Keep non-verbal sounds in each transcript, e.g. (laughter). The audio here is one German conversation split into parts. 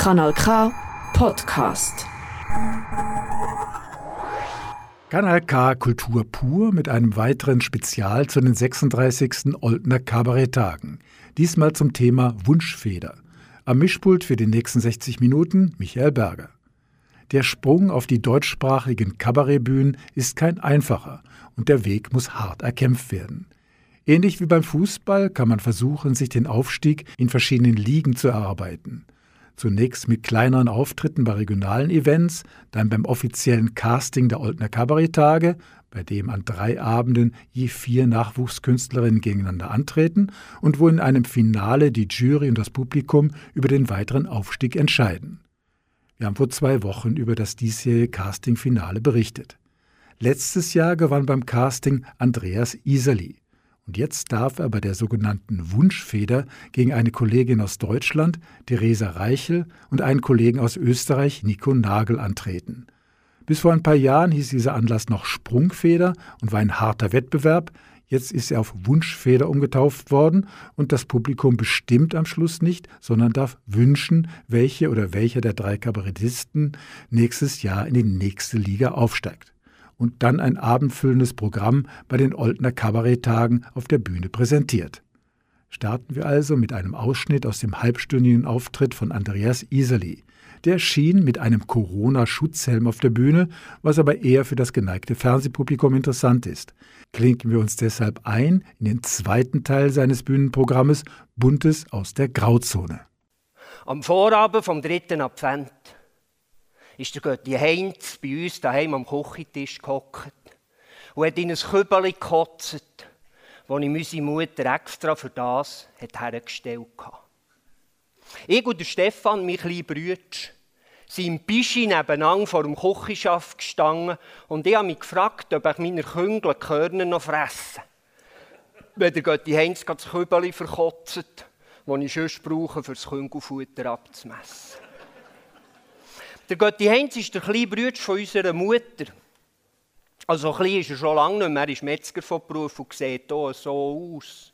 Kanal K Podcast. Kanal K Kultur pur mit einem weiteren Spezial zu den 36. Oldner Kabaretttagen. Diesmal zum Thema Wunschfeder. Am Mischpult für die nächsten 60 Minuten Michael Berger. Der Sprung auf die deutschsprachigen Kabarettbühnen ist kein einfacher und der Weg muss hart erkämpft werden. Ähnlich wie beim Fußball kann man versuchen, sich den Aufstieg in verschiedenen Ligen zu erarbeiten. Zunächst mit kleineren Auftritten bei regionalen Events, dann beim offiziellen Casting der Oldner Kabaretttage, bei dem an drei Abenden je vier Nachwuchskünstlerinnen gegeneinander antreten und wo in einem Finale die Jury und das Publikum über den weiteren Aufstieg entscheiden. Wir haben vor zwei Wochen über das diesjährige Casting-Finale berichtet. Letztes Jahr gewann beim Casting Andreas Iserli. Und jetzt darf er bei der sogenannten Wunschfeder gegen eine Kollegin aus Deutschland, Theresa Reichel, und einen Kollegen aus Österreich, Nico Nagel, antreten. Bis vor ein paar Jahren hieß dieser Anlass noch Sprungfeder und war ein harter Wettbewerb. Jetzt ist er auf Wunschfeder umgetauft worden und das Publikum bestimmt am Schluss nicht, sondern darf wünschen, welche oder welcher der drei Kabarettisten nächstes Jahr in die nächste Liga aufsteigt und dann ein abendfüllendes Programm bei den Oldner Kabaretttagen auf der Bühne präsentiert. Starten wir also mit einem Ausschnitt aus dem halbstündigen Auftritt von Andreas Iserli. Der schien mit einem Corona-Schutzhelm auf der Bühne, was aber eher für das geneigte Fernsehpublikum interessant ist. Klinken wir uns deshalb ein in den zweiten Teil seines Bühnenprogrammes Buntes aus der Grauzone. Am Vorabend vom dritten Advent ist der Götti Heinz bei uns daheim am Küchentisch gehockt und hat in ein Kübel gekotzt, das ihm unsere Mutter extra für das hat hergestellt hat. Ich und der Stefan, mein kleiner Bruder, sind im Bischi nebeneinander vor dem Küchenschaft gestanden und ich habe mich gefragt, ob ich meine Küngel Körner noch fresse. Wenn der Götti Heinz das Kübel verkotzt, das ich sonst brauche, um das Küngelfutter abzumessen. Der Götti Heinz ist der kleine Bruder von unserer Mutter. Also klein ist er schon lange nicht mehr. Er ist Metzger von Beruf und sieht hier so aus.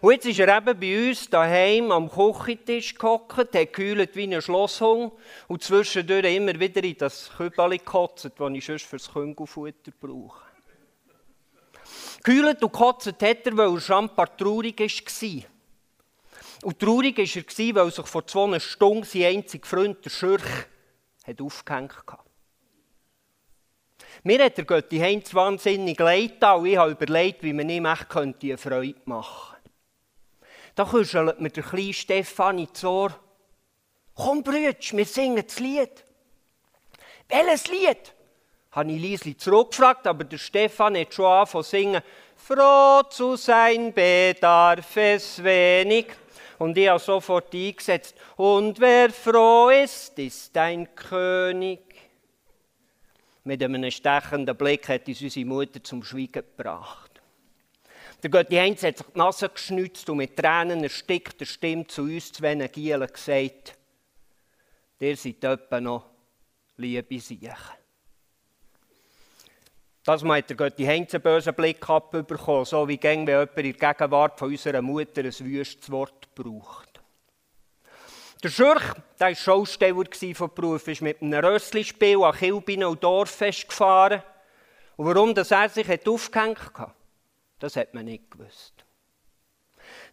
Und jetzt ist er eben bei uns daheim am Küchentisch gehockt, hat gekühlt wie ein Schlosshung und zwischendurch immer wieder in das Kübel gekotzt, das ich sonst das Küngelfutter brauche. Gekühlt und gekotzt hat er, weil er schon ein paar traurig war. Und traurig war er, weil sich vor zwei Stunden sein einziger Freund, der Schürch, hat aufgehängt. Mir hat der Götti Heinz wahnsinnig leid und ich habe überlegt, wie man ihm echt eine Freude machen könnte. Da kuschelt mir der kleine Stefan ins Ohr. Komm, Brütsch, wir singen das Lied. Welches Lied? habe ich Liesli zurückgefragt, aber der Stefan hat schon angefangen zu singen. Froh zu sein bedarf es wenig. Und ich habe sofort eingesetzt. Und wer froh ist, ist ein König. Mit einem stechenden Blick hat uns unsere Mutter zum Schweigen gebracht. Der Götti Heinz hat sich die Nase geschnitzt und mit Tränen erstickter Stimme zu uns zu Gielen gesagt, ihr seid etwa noch liebe Siechen. Das hat der Götti Heinz einen bösen Blick abbekommen, so wie gäng, wenn jemand in der Gegenwart von unserer Mutter ein wüstes Wort braucht. Der Schürch, der war Schausteller von Beruf, ist mit einem Rösslispiel an Kilbinen und Dorffest gefahren. Und warum das er sich hat aufgehängt hat, das hat man nicht gewusst.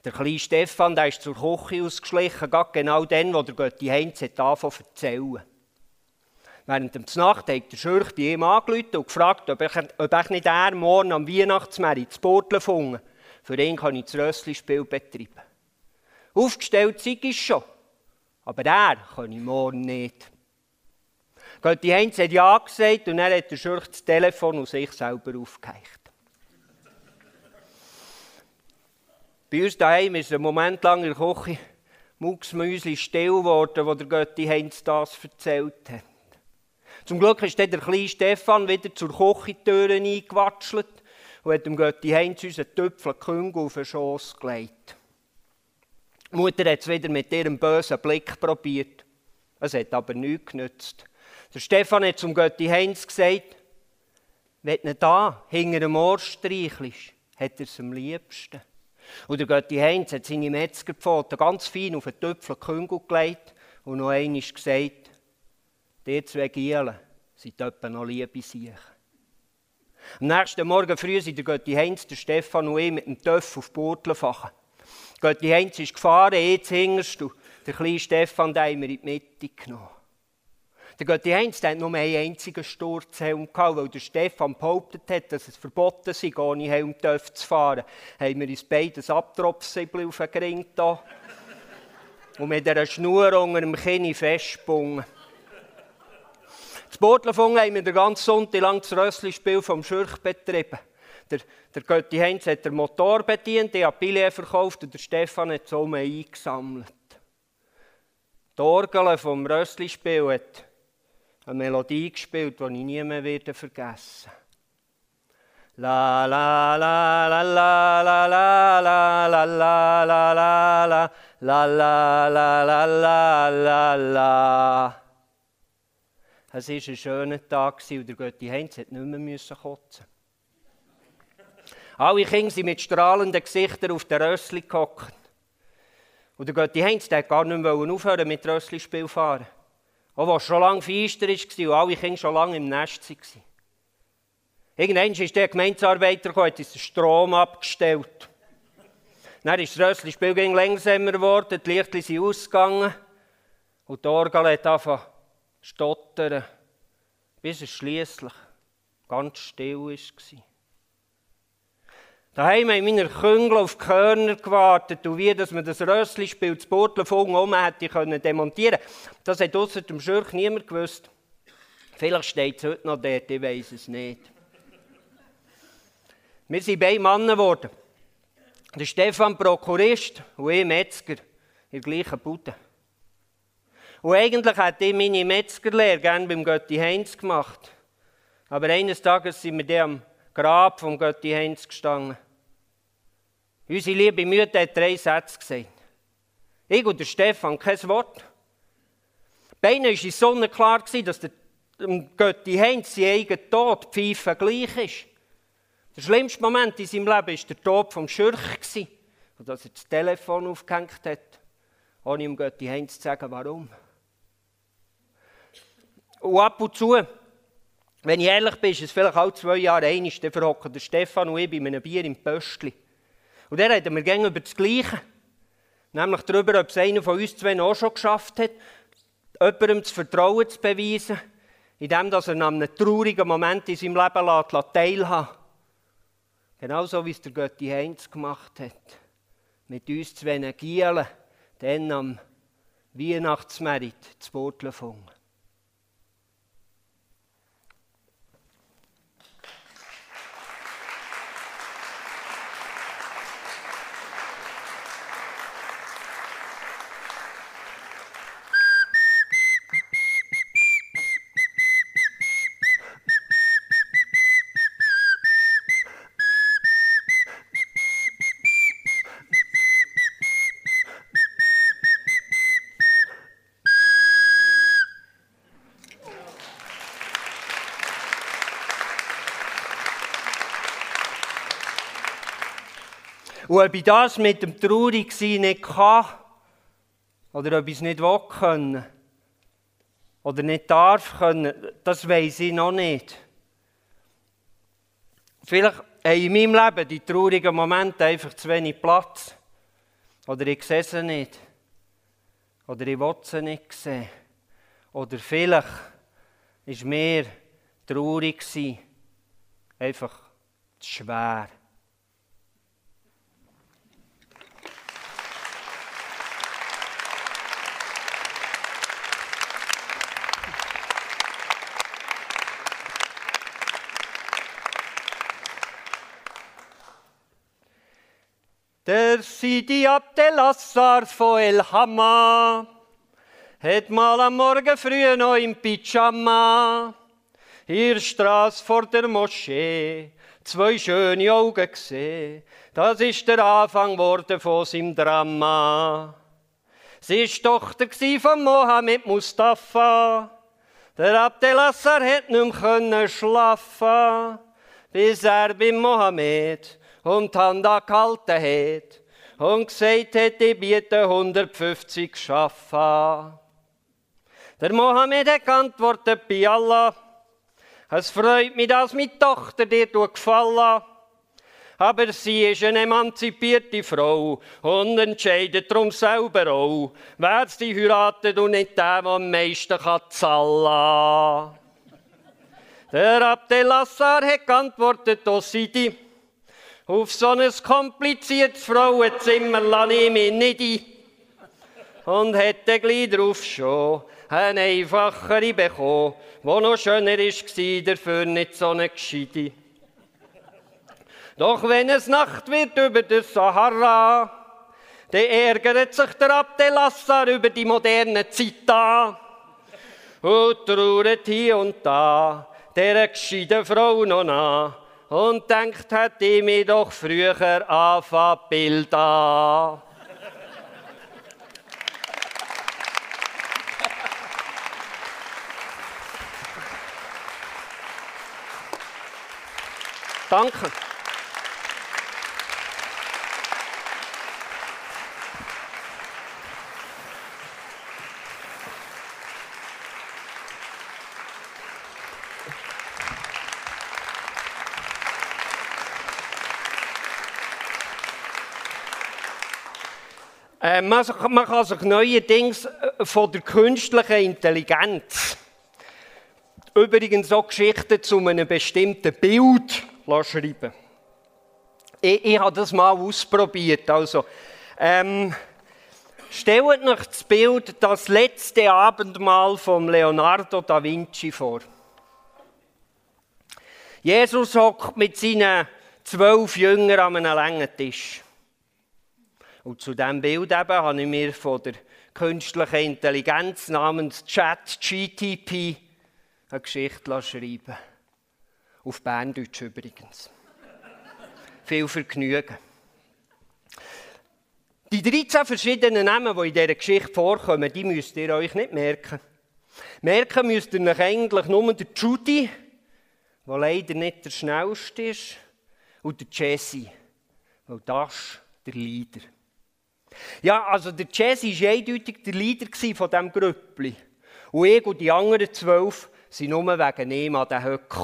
Der kleine Stefan der ist zur Küche ausgeschlichen, genau dann, wo der Götti Heinz angefangen zu erzählen. Während der Nacht hat der Schürch bei ihm angerufen und gefragt, ob ich, ob ich nicht er morgen am Weihnachtsmarkt zu Portlen gefunden Für ihn kann ich das Rösslispiel betreiben. Aufgestellt sei ich schon, aber er kann ich morgen nicht. Götti Heinz hat ja gesagt und er hat der Schürch das Telefon und sich selber aufgeheicht. Bei uns daheim ist ein Moment lang in der Küche Mucksmüsli still geworden, wo der Götti Heinz das erzählt hat. Zum Glück ist dann der kleine Stefan wieder zur Küchentür eingewatschelt und hat dem Götti Heinz unseren Töpfel Küngel auf den Schoss gelegt. Die Mutter hat es wieder mit ihrem bösen Blick probiert. Es hat aber nichts genützt. Der Stefan hat zum Götti Heinz gesagt, wenn du da hinter dem Ohr streichelst, hat er es am liebsten. Und der Götti Heinz hat seine Metzgerpfoten ganz fein auf den Töpfel Küngel gelegt und noch einmal gesagt, die zwei Gielen sind etwa noch Liebe sich. Am nächsten Morgen früh sind der Götti Heinz, der Stefan und ich mit dem Töff auf Burtelfachen. Götti Heinz ist gefahren, jetzt hinterst du. Der kleine Stefan, den haben wir in die Mitte genommen. Der Götti Heinz der hat nur einen einzigen Sturzhelm gehabt, weil der Stefan behauptet hat, dass es verboten sei, ohne Helm zu fahren. Haben wir uns beides Abtropfsäbel auf den Ring da und mit einer Schnur unter dem Kinn festgebunden. Das Bortlerfung haben wir den ganzen Sonntag lang das Rössli-Spiel vom Schürch betrieben. Der, der Götti Heinz hat den Motor bedient, ich habe verkauft und der Stefan hat so eingesammelt. Die Orgel vom Rössli-Spiel hat eine Melodie gespielt, die ich nie mehr werde vergessen La la la la la la la la la la la la la la la la la la la la Es war ein schöner Tag und der Götti Heinz musste nicht mehr kotzen. Alle Kinder sind mit strahlenden Gesichtern auf den Rössli gehockt. Und der Götti Heinz der gar nicht mehr aufhören mit Rössli-Spiel fahren. Auch was schon lange feister war und alle Kinder schon lange im Nest waren. Irgendwann ist der Gemeindearbeiter gekommen, hat den Strom abgestellt. Dann ist das Rössli-Spiel langsamer geworden, die Lichter sind ausgegangen und die Orgel hat angefangen stottern, bis es schließlich ganz still war. Daheim haben meine Küngel auf die Körner gewartet und wie dass man das Rössli-Spiel zu Burtelfung um hätte können demontieren Das hat außer dem Schürch niemand gewusst. Vielleicht steht es heute noch dort, ich weiß es nicht. Wir sind beide Männer geworden. Der Stefan Prokurist und ich Metzger in der gleichen Bude. Und eigentlich hätte ich meine Metzgerlehre gerne beim Götti Heinz gemacht. Aber eines Tages sind wir dann am Grab vom Götti Heinz gestanden. Unsere liebe Mutter hat drei Sätze gesagt. Ich und der Stefan, kein Wort. Beinahe war es sonnenklar, dass der Götti Heinz sein eigener Tod Pfeife gleich ist. Der schlimmste Moment in seinem Leben war der Tod vom Schürch. Und dass er das Telefon aufgehängt hat, ohne ihm Götti Heinz zu sagen, warum. Und ab und zu, wenn ich ehrlich bin, ist es vielleicht auch zwei Jahre einig, dann verhocken der Stefan und ich bei einem Bier im Pöstli. Und dann reden wir gerne über das Gleiche. Nämlich darüber, ob es einer von uns zwei auch schon geschafft hat, jemandem das Vertrauen zu beweisen, indem er an einem traurigen Moment in seinem Leben lässt, teilhaben Genauso wie es der Götti Heinz gemacht hat. Mit uns zwei Gielen, dann am Weihnachtsmerit zu Bortlefung. Und ob ich das mit dem Traurigsein nicht kann, oder ob ich es nicht will können, oder nicht darf können, das weiß ich noch nicht. Vielleicht haben in meinem Leben die traurigen Momente einfach zu wenig Platz. Oder ich sehe sie nicht. Oder ich will sie nicht sehen. Oder vielleicht ist mir traurig einfach zu schwer. Der Sidi Abdelassar von El Hamma hat mal am Morgen früh noch im Pyjama der Straße vor der Moschee zwei schöne Augen gesehen. Das ist der Anfang worden von seinem Drama. Sie war Tochter von Mohammed Mustafa. Der Abdelassar hat nicht mehr schlafen, bis er bei Mohammed und die Hand angehalten hat und gesagt hat, ich biete 150 Schaffen. Der Mohammed hat geantwortet bei Allah, es freut mich, dass meine Tochter dir gefallen aber sie ist eine emanzipierte Frau und entscheidet darum selber auch, wer sie heiratet und nicht der, der am meisten zahlen kann. Der Abdelassar hat geantwortet, O Sidi, auf so ein kompliziertes Frauenzimmer lasse ich mich nicht ein. Und hätte gleich darauf schon eine einfachere bekommen, die noch schöner war, dafür nicht so eine gescheite. Doch wenn es Nacht wird über der Sahara, dann ärgert sich der Abdelassar über die moderne Zeit an und trauert hier und da der gescheiten Frau noch nach und denkt, hätte ich mich doch früher anfangen Bild an. Danke. Äh, man, kann sich neuerdings äh, von der künstlichen Intelligenz übrigens auch Geschichten zu einem bestimmten Bild schreiben. Ich, ich habe das mal ausprobiert. Also, ähm, stellt euch das Bild das letzte Abendmahl von Leonardo da Vinci vor. Jesus hockt mit seinen zwölf Jüngern an einem langen Tisch. Und zu diesem Bild eben habe ich mir von der künstlichen Intelligenz namens ChatGTP eine Geschichte schreiben Auf Berndeutsch übrigens. (laughs) Viel Vergnügen. Die 13 verschiedenen Namen, die in dieser Geschichte vorkommen, die müsst ihr euch nicht merken. Merken müsst ihr euch eigentlich nur der Judy, der leider nicht der schnellste ist, und der Jesse, weil das der Leader. Ja, also der Jesse war eindeutig der Leader von diesem Grüppli. Und ich und die anderen zwölf sind nur wegen ihm an den Höck.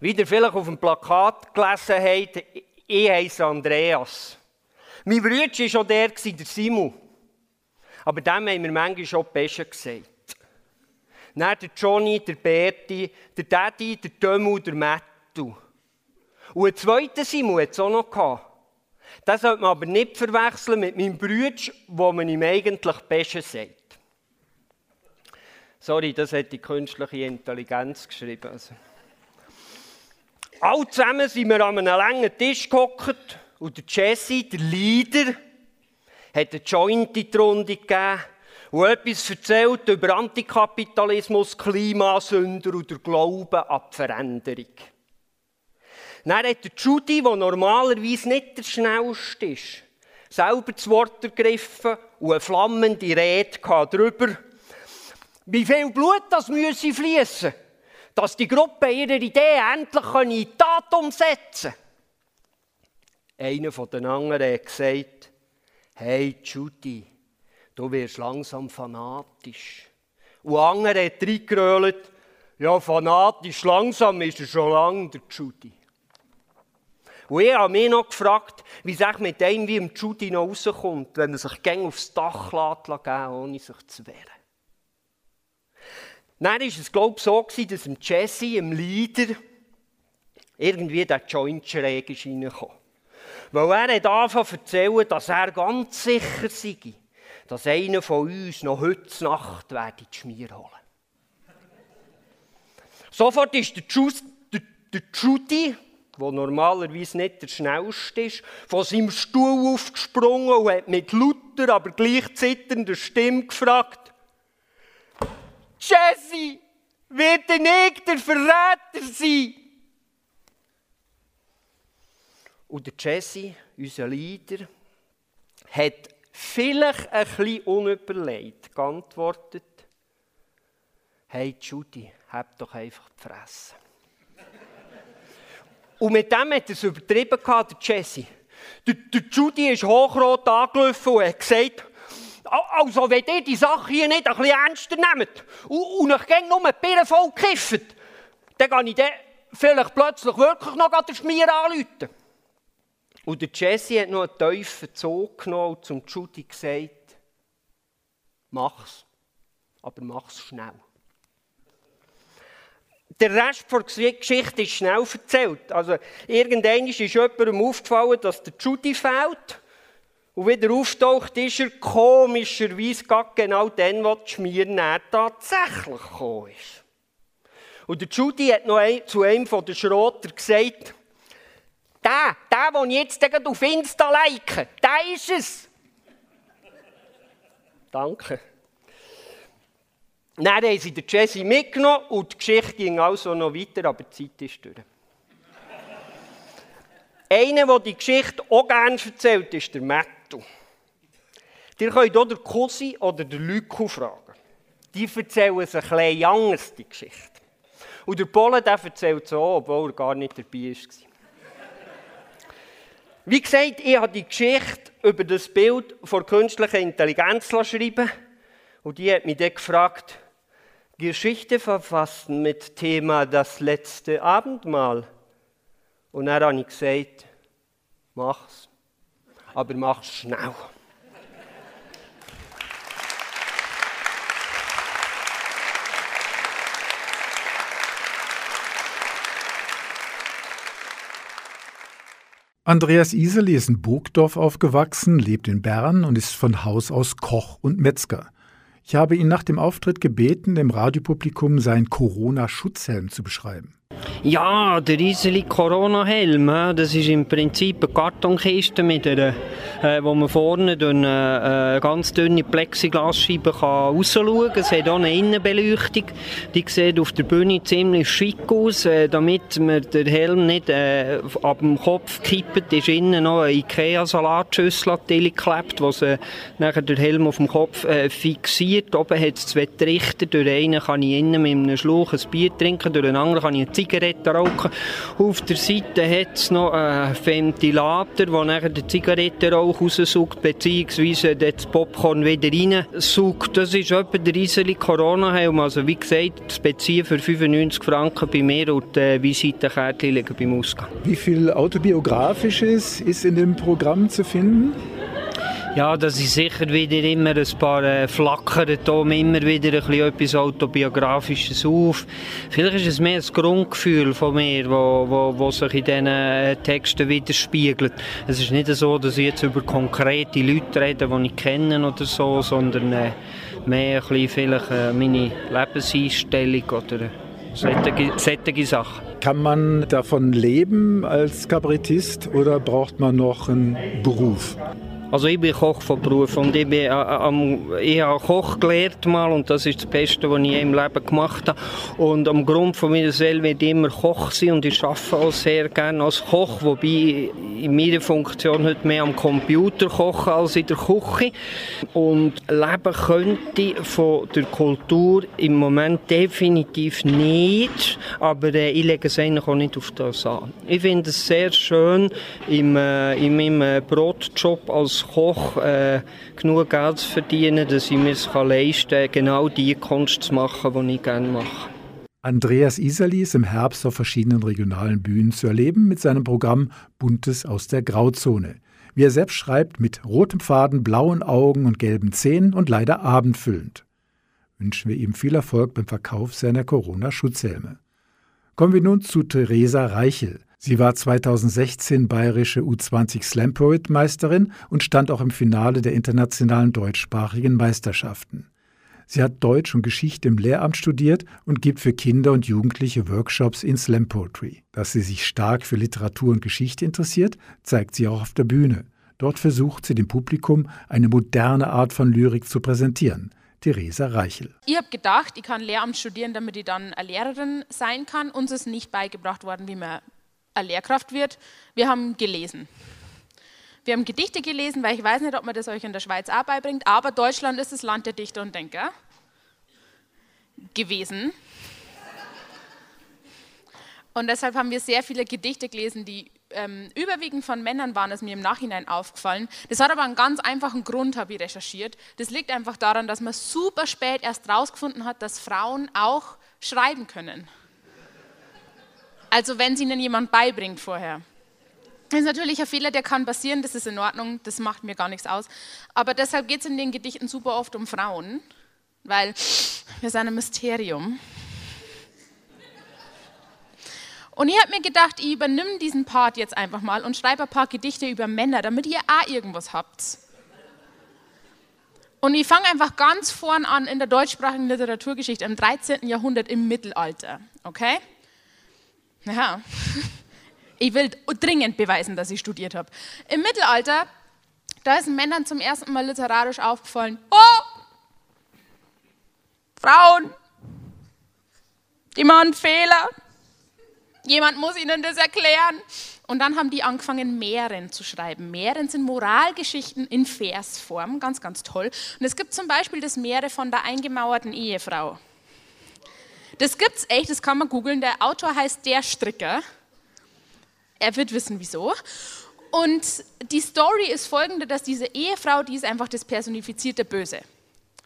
Wie ihr vielleicht auf dem Plakat gelesen habt, ich heiße Andreas. Mein Bruder war schon der, der Simon. Aber dem haben wir manchmal schon Pesche gesagt. Dann der Johnny, der Berti, der Daddy, der Dömu, der Mattu. Und einen zweiten Simon hat es auch noch. Das sollte man aber nicht verwechseln mit meinem Bruder, wo man ihm eigentlich besser sagt. Sorry, das hat die künstliche Intelligenz geschrieben. Also. Alle zusammen sind wir an einem langen Tisch gehockt und der Jesse, der Leader, hat eine Joint in die Runde gegeben und etwas erzählt über Antikapitalismus, Klimasünder und der Glauben an die Veränderung. Dann hat der Judy, der normalerweise nicht der Schnellste ist, selber das Wort ergriffen und eine flammende Rede darüber, wie viel Blut das müsse fließen, dass die Gruppe ihre Idee endlich in die Tat umsetzen Einer von den anderen hat gesagt, hey Judy, du wirst langsam fanatisch. Und der andere hat reingerölt, ja fanatisch, langsam ist er schon lange, der Judy. Und ich habe mich noch gefragt, wie es mit einem wie im Judy noch rauskommt, wenn er sich gäng aufs Dach lässt, ohne sich zu wehren. Dann war es, glaube ich, so, dass im Jesse, im Leader, irgendwie der Joint schräg ist. Weil er hat angefangen zu erzählen, dass er ganz sicher sei, dass einer von uns noch heute Nacht werde die Schmier holen. Sofort ist der, Just, der, der Judy, der normalerweise nicht der Schnellste ist, von seinem Stuhl aufgesprungen und hat mit lauter, aber gleich zitternder Stimme gefragt, Jesse, wird denn ich der Verräter sein? Und der Jesse, unser Leader, hat vielleicht ein bisschen unüberlegt geantwortet, hey Judy, hab doch einfach die Fresse. Und mit dem hat er es übertrieben, der Jesse. Der, der Judy ist hochrot angelaufen und hat gesagt, Also, wenn ihr die Sache hier nicht ein bisschen ernster nehmt und, euch gerne nur die Birne voll kifft, dann kann ich dann vielleicht plötzlich wirklich noch den Schmier anrufen. Und der Jesse hat noch einen tiefen Zug genommen und zum Judy gesagt, mach's, aber mach's schnell. Der Rest der Geschichte ist schnell erzählt. Also, irgendwann ist jemandem aufgefallen, dass der Judy fehlt. Und wieder auftaucht, ist er komischerweise genau dann, wo die Schmier tatsächlich gekommen ist. Und der Judy hat noch zu einem von den Schrotter gesagt, der, der, den ich jetzt auf Insta like, der ist es. Danke. Dann haben sie den Jesse mitgenommen und die Geschichte ging also noch weiter, aber die Zeit ist durch. Einer, der die Geschichte auch gerne erzählt, ist der Mattu. Ihr könnt auch den Cousin oder den Lüko fragen. Die erzählen es ein bisschen anders, die Geschichte. Und der Pole der erzählt auch, obwohl er gar nicht dabei war. Wie gesagt, ich habe die Geschichte über das Bild von künstlicher Intelligenz schreiben und die hat mich dann gefragt, Geschichte verfassen mit Thema das letzte Abendmahl. Und habe ich gesagt, mach's, aber mach's schnell. Andreas Iseli ist in Burgdorf aufgewachsen, lebt in Bern und ist von Haus aus Koch und Metzger. Ich habe ihn nach dem Auftritt gebeten, dem Radiopublikum seinen Corona-Schutzhelm zu beschreiben. Ja, der riesige Corona-Helm, das ist im Prinzip eine Kartonkiste, mit einer, äh, wo man vorne durch eine äh, ganz dünne Plexiglasscheibe rausschauen kann. Es hat auch eine Innenbeleuchtung. Die sieht auf der Bühne ziemlich schick aus. Äh, damit man den Helm nicht äh, ab dem Kopf kippt, ist innen noch eine Ikea-Salatschüssel geklebt, wo sie nachher den Helm auf dem Kopf äh, fixiert. Oben hat es zwei Trichter. Durch einen kann ich innen mit einem Schlauch ein Bier trinken, durch den anderen kann ich eine Zigarette Zigaretten rauchen. Auf der Seite hat es noch einen Ventilator, der nachher den Zigarettenrauch raussaugt, beziehungsweise das Popcorn wieder reinsaugt. Das ist etwa der riesige Corona-Helm. Also wie gesagt, das Beziehen für 95 Franken bei mir und die Visitenkärtchen liegen beim Ausgang. Wie viel Autobiografisches ist in dem Programm zu finden? Ja, das ist sicher wieder immer ein paar äh, Flackern, da immer wieder ein bisschen etwas Autobiografisches auf. Vielleicht ist es mehr ein Grundgefühl von mir, wo, wo, wo sich in diesen äh, Texten widerspiegelt. Es ist nicht so, dass ich jetzt über konkrete Leute rede, die ich kenne oder so, sondern äh, mehr ein bisschen vielleicht äh, meine Lebenseinstellung oder solche, solche Sachen. Kann man davon leben als Kabarettist oder braucht man noch einen Beruf? Also ich bin Koch von Beruf und ich, bin, äh, ich habe Koch gelernt mal und das ist das Beste, was ich im Leben gemacht habe. Und am Grund von mir selbst werde ich immer Koch sein und ich arbeite auch sehr gerne als Koch, wobei in meiner Funktion heute mehr am Computer kochen als in der Küche. Und leben könnte von der Kultur im Moment definitiv nicht, aber äh, ich lege es eigentlich auch nicht auf das an. Ich finde es sehr schön, im, äh, in meinem äh, Brotjob als Koch äh, genug Geld zu verdienen, dass ich mir es leisten kann, genau die Kunst zu machen, die ich gerne mache. Andreas Isali ist im Herbst auf verschiedenen regionalen Bühnen zu erleben mit seinem Programm Buntes aus der Grauzone. Wie er selbst schreibt, mit rotem Faden, blauen Augen und gelben Zähnen und leider abendfüllend. Wünschen wir ihm viel Erfolg beim Verkauf seiner Corona-Schutzhelme. Kommen wir nun zu Theresa Reichel. Sie war 2016 bayerische U20 Slam Poet Meisterin und stand auch im Finale der internationalen deutschsprachigen Meisterschaften. Sie hat Deutsch und Geschichte im Lehramt studiert und gibt für Kinder und Jugendliche Workshops in Slam Poetry. Dass sie sich stark für Literatur und Geschichte interessiert, zeigt sie auch auf der Bühne. Dort versucht sie dem Publikum eine moderne Art von Lyrik zu präsentieren. Theresa Reichel. Ich habe gedacht, ich kann Lehramt studieren, damit ich dann eine Lehrerin sein kann. Uns ist nicht beigebracht worden, wie man eine Lehrkraft wird. Wir haben gelesen. Wir haben Gedichte gelesen, weil ich weiß nicht, ob man das euch in der Schweiz auch beibringt, aber Deutschland ist das Land der Dichter und Denker gewesen. Und deshalb haben wir sehr viele Gedichte gelesen, die ähm, überwiegend von Männern waren, ist mir im Nachhinein aufgefallen. Das hat aber einen ganz einfachen Grund, habe ich recherchiert. Das liegt einfach daran, dass man super spät erst rausgefunden hat, dass Frauen auch schreiben können. Also wenn es ihnen jemand beibringt vorher. Das ist natürlich ein Fehler, der kann passieren, das ist in Ordnung, das macht mir gar nichts aus. Aber deshalb geht es in den Gedichten super oft um Frauen, weil wir sind ein Mysterium. Und ich habe mir gedacht, ich übernehme diesen Part jetzt einfach mal und schreibe ein paar Gedichte über Männer, damit ihr auch irgendwas habt. Und ich fange einfach ganz vorn an in der deutschsprachigen Literaturgeschichte im 13. Jahrhundert im Mittelalter. Okay? Ja. Ich will dringend beweisen, dass ich studiert habe. Im Mittelalter, da ist Männern zum ersten Mal literarisch aufgefallen: Oh! Frauen! Die machen Fehler. Jemand muss ihnen das erklären. Und dann haben die angefangen, Mähren zu schreiben. Mähren sind Moralgeschichten in Versform, ganz, ganz toll. Und es gibt zum Beispiel das Meere von der eingemauerten Ehefrau. Das gibt's echt, das kann man googeln. Der Autor heißt Der Stricker. Er wird wissen, wieso. Und die Story ist folgende, dass diese Ehefrau, die ist einfach das personifizierte Böse,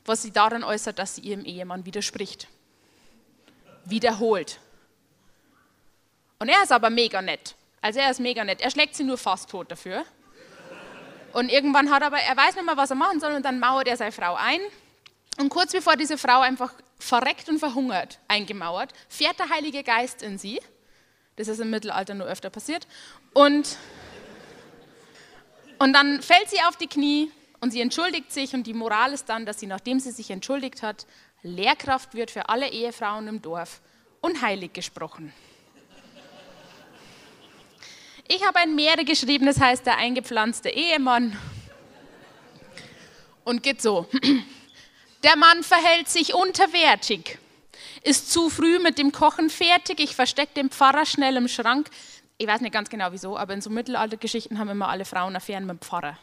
was sie daran äußert, dass sie ihrem Ehemann widerspricht. Wiederholt. Und er ist aber mega nett. Also er ist mega nett. Er schlägt sie nur fast tot dafür. Und irgendwann hat er aber, er weiß nicht mehr, was er machen soll, und dann mauert er seine Frau ein. Und kurz bevor diese Frau einfach verreckt und verhungert, eingemauert, fährt der Heilige Geist in sie. Das ist im Mittelalter nur öfter passiert. Und, und dann fällt sie auf die Knie und sie entschuldigt sich. Und die Moral ist dann, dass sie, nachdem sie sich entschuldigt hat, Lehrkraft wird für alle Ehefrauen im Dorf und heilig gesprochen. Ich habe ein Meere geschrieben, das heißt der eingepflanzte Ehemann. Und geht so. Der Mann verhält sich unterwertig, ist zu früh mit dem Kochen fertig. Ich verstecke den Pfarrer schnell im Schrank. Ich weiß nicht ganz genau wieso, aber in so Mittelaltergeschichten haben immer alle Frauen Affären mit dem Pfarrer.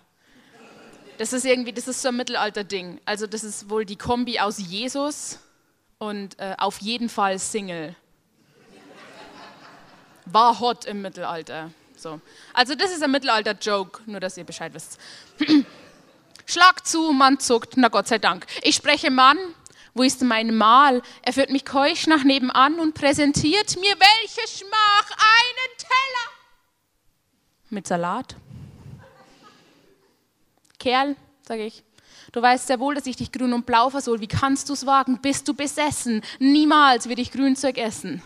Das ist irgendwie, das ist so ein Mittelalter-Ding. Also das ist wohl die Kombi aus Jesus und äh, auf jeden Fall Single. War hot im Mittelalter. So. Also das ist ein Mittelalter-Joke, nur dass ihr Bescheid wisst. (clears throat) Schlag zu, Mann zuckt, na Gott sei Dank. Ich spreche Mann, wo ist mein Mahl? Er führt mich keusch nach nebenan und präsentiert mir welche Schmach einen Teller mit Salat. Kerl, sage ich, du weißt sehr wohl, dass ich dich grün und blau versohl. Wie kannst du es wagen? Bist du besessen? Niemals will ich Grünzeug essen.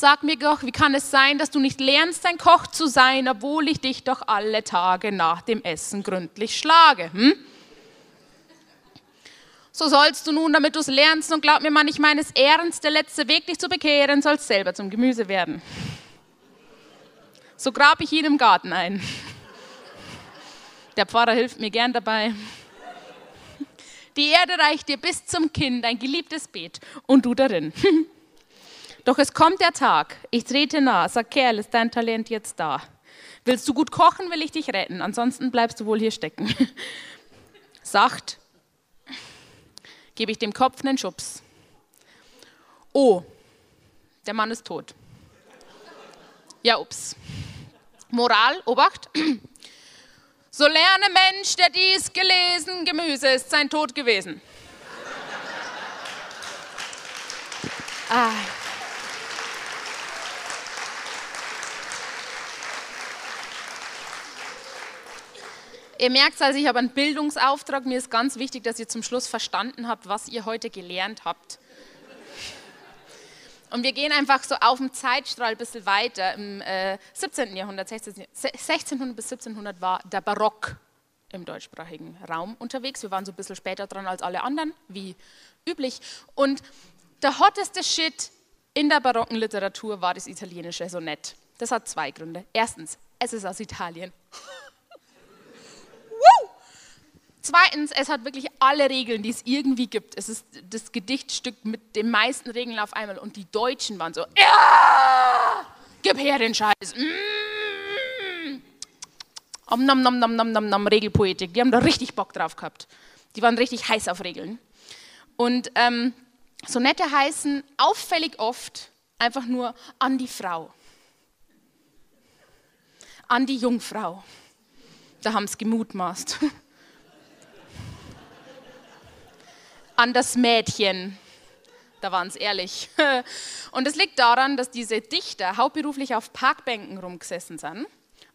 Sag mir doch, wie kann es sein, dass du nicht lernst, ein Koch zu sein, obwohl ich dich doch alle Tage nach dem Essen gründlich schlage? Hm? So sollst du nun, damit du es lernst, und glaub mir Mann, ich meine es ernst, der letzte Weg, dich zu bekehren, sollst selber zum Gemüse werden. So grab ich ihn im Garten ein. Der Pfarrer hilft mir gern dabei. Die Erde reicht dir bis zum Kind, ein geliebtes Beet, und du darin. (laughs) Doch es kommt der Tag, ich trete nah, sag Kerl, ist dein Talent jetzt da? Willst du gut kochen, will ich dich retten, ansonsten bleibst du wohl hier stecken. (laughs) Sagt, gebe ich dem Kopf einen Schubs. Oh, der Mann ist tot. Ja, ups. Moral, Obacht. (clears throat) So lerne Mensch, der dies gelesen, Gemüse ist sein Tod gewesen. Ah. Ihr merkt also, ich habe einen Bildungsauftrag. Mir ist ganz wichtig, dass ihr zum Schluss verstanden habt, was ihr heute gelernt habt. Und wir gehen einfach so auf dem Zeitstrahl ein bisschen weiter. Im äh, 17. Jahrhundert, 16, 1600 bis 1700 war der Barock im deutschsprachigen Raum unterwegs. Wir waren so ein bisschen später dran als alle anderen, wie üblich. Und der hotteste Shit in der barocken Literatur war das italienische Sonett. Das hat zwei Gründe. Erstens, es ist aus Italien. Zweitens, es hat wirklich alle Regeln, die es irgendwie gibt. Es ist das Gedichtstück mit den meisten Regeln auf einmal. Und die Deutschen waren so, ja, gib her den Scheiß. Mm. Om nom nom nom nom nom nom Regelpoetik. Die haben da richtig Bock drauf gehabt. Die waren richtig heiß auf Regeln. Und ähm, Sonette heißen auffällig oft einfach nur an die Frau. an die Jungfrau. Da haben sie gemutmaßt. (laughs) an das Mädchen. Da waren sie ehrlich. (laughs) Und es liegt daran, dass diese Dichter hauptberuflich auf Parkbänken rumgesessen sind.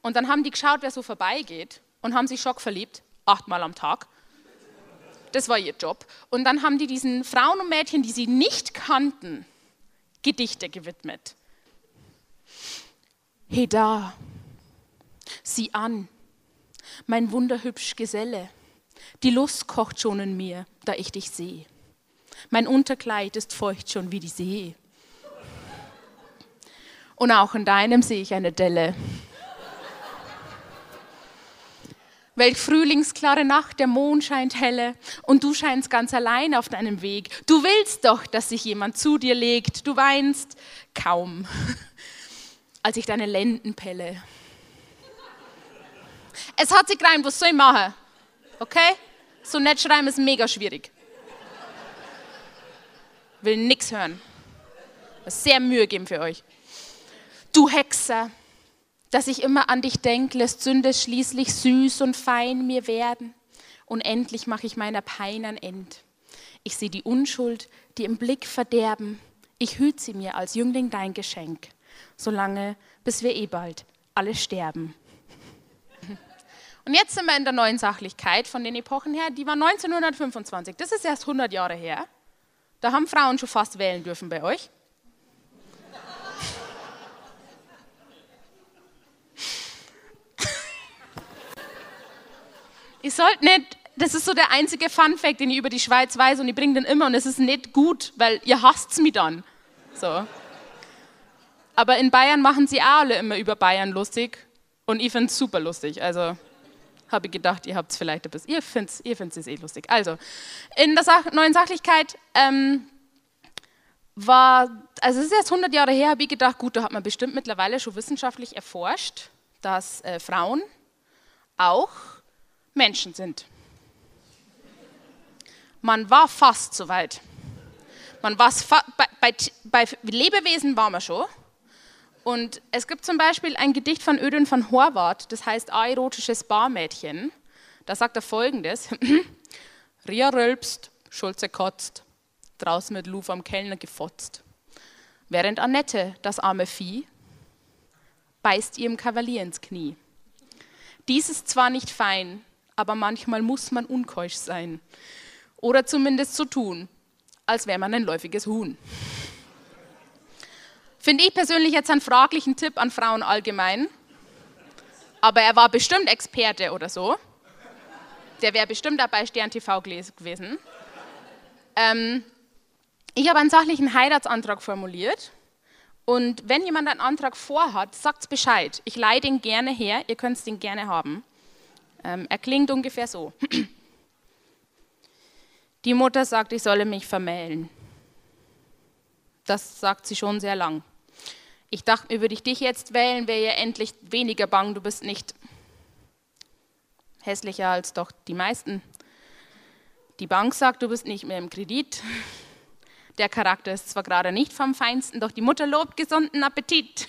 Und dann haben die geschaut, wer so vorbeigeht und haben sich schock verliebt, achtmal am Tag. Das war ihr Job. Und dann haben die diesen Frauen und Mädchen, die sie nicht kannten, Gedichte gewidmet. He da, sieh an, mein wunderhübsch Geselle, die Lust kocht schon in mir, da ich dich sehe. Mein Unterkleid ist feucht schon wie die See. Und auch in deinem sehe ich eine Delle. Welch frühlingsklare Nacht, der Mond scheint helle und du scheinst ganz allein auf deinem Weg. Du willst doch, dass sich jemand zu dir legt. Du weinst kaum, (laughs) als ich deine Lenden pelle. Es hat sich gereimt, was soll ich machen? Okay? So nett schreiben ist mega schwierig. Will nichts hören. Sehr Mühe geben für euch. Du Hexer, dass ich immer an dich denk, lässt Sünde schließlich süß und fein mir werden. Und endlich mache ich meiner Pein ein End. Ich sehe die Unschuld, die im Blick verderben. Ich hüt sie mir als Jüngling dein Geschenk, solange, bis wir eh bald alle sterben. Und jetzt sind wir in der neuen Sachlichkeit von den Epochen her. Die war 1925. Das ist erst 100 Jahre her. Da haben Frauen schon fast wählen dürfen bei euch. (laughs) Ihr sollt nicht, das ist so der einzige Fun-Fact, den ich über die Schweiz weiß und ich bringe den immer und es ist nicht gut, weil ihr hasst mich dann. So. Aber in Bayern machen sie auch alle immer über Bayern lustig und ich finde es super lustig. Also habe ich gedacht, ihr habt es vielleicht bisschen, ihr findet ihr es eh lustig. Also, in der Sach neuen Sachlichkeit ähm, war, also es ist jetzt 100 Jahre her, habe ich gedacht, gut, da hat man bestimmt mittlerweile schon wissenschaftlich erforscht, dass äh, Frauen auch Menschen sind. Man war fast so weit. Man war bei, bei, bei Lebewesen war man schon. Und es gibt zum Beispiel ein Gedicht von Ödön von Horvath, das heißt Aerotisches Barmädchen. Da sagt er folgendes: (clears throat) Ria rülpst, Schulze kotzt, draußen mit Lou am Kellner gefotzt. Während Annette, das arme Vieh, beißt ihrem Kavalier ins Knie. Dies ist zwar nicht fein, aber manchmal muss man unkeusch sein. Oder zumindest so tun, als wäre man ein läufiges Huhn. Finde ich persönlich jetzt einen fraglichen Tipp an Frauen allgemein. Aber er war bestimmt Experte oder so. Der wäre bestimmt auch bei Stern TV gewesen. Ähm, ich habe einen sachlichen Heiratsantrag formuliert. Und wenn jemand einen Antrag vorhat, sagt Bescheid. Ich leite ihn gerne her, ihr könnt ihn gerne haben. Ähm, er klingt ungefähr so. Die Mutter sagt, ich solle mich vermählen. Das sagt sie schon sehr lang. Ich dachte mir, würde ich dich jetzt wählen, wäre ja endlich weniger bang. Du bist nicht hässlicher als doch die meisten. Die Bank sagt, du bist nicht mehr im Kredit. Der Charakter ist zwar gerade nicht vom Feinsten, doch die Mutter lobt gesunden Appetit.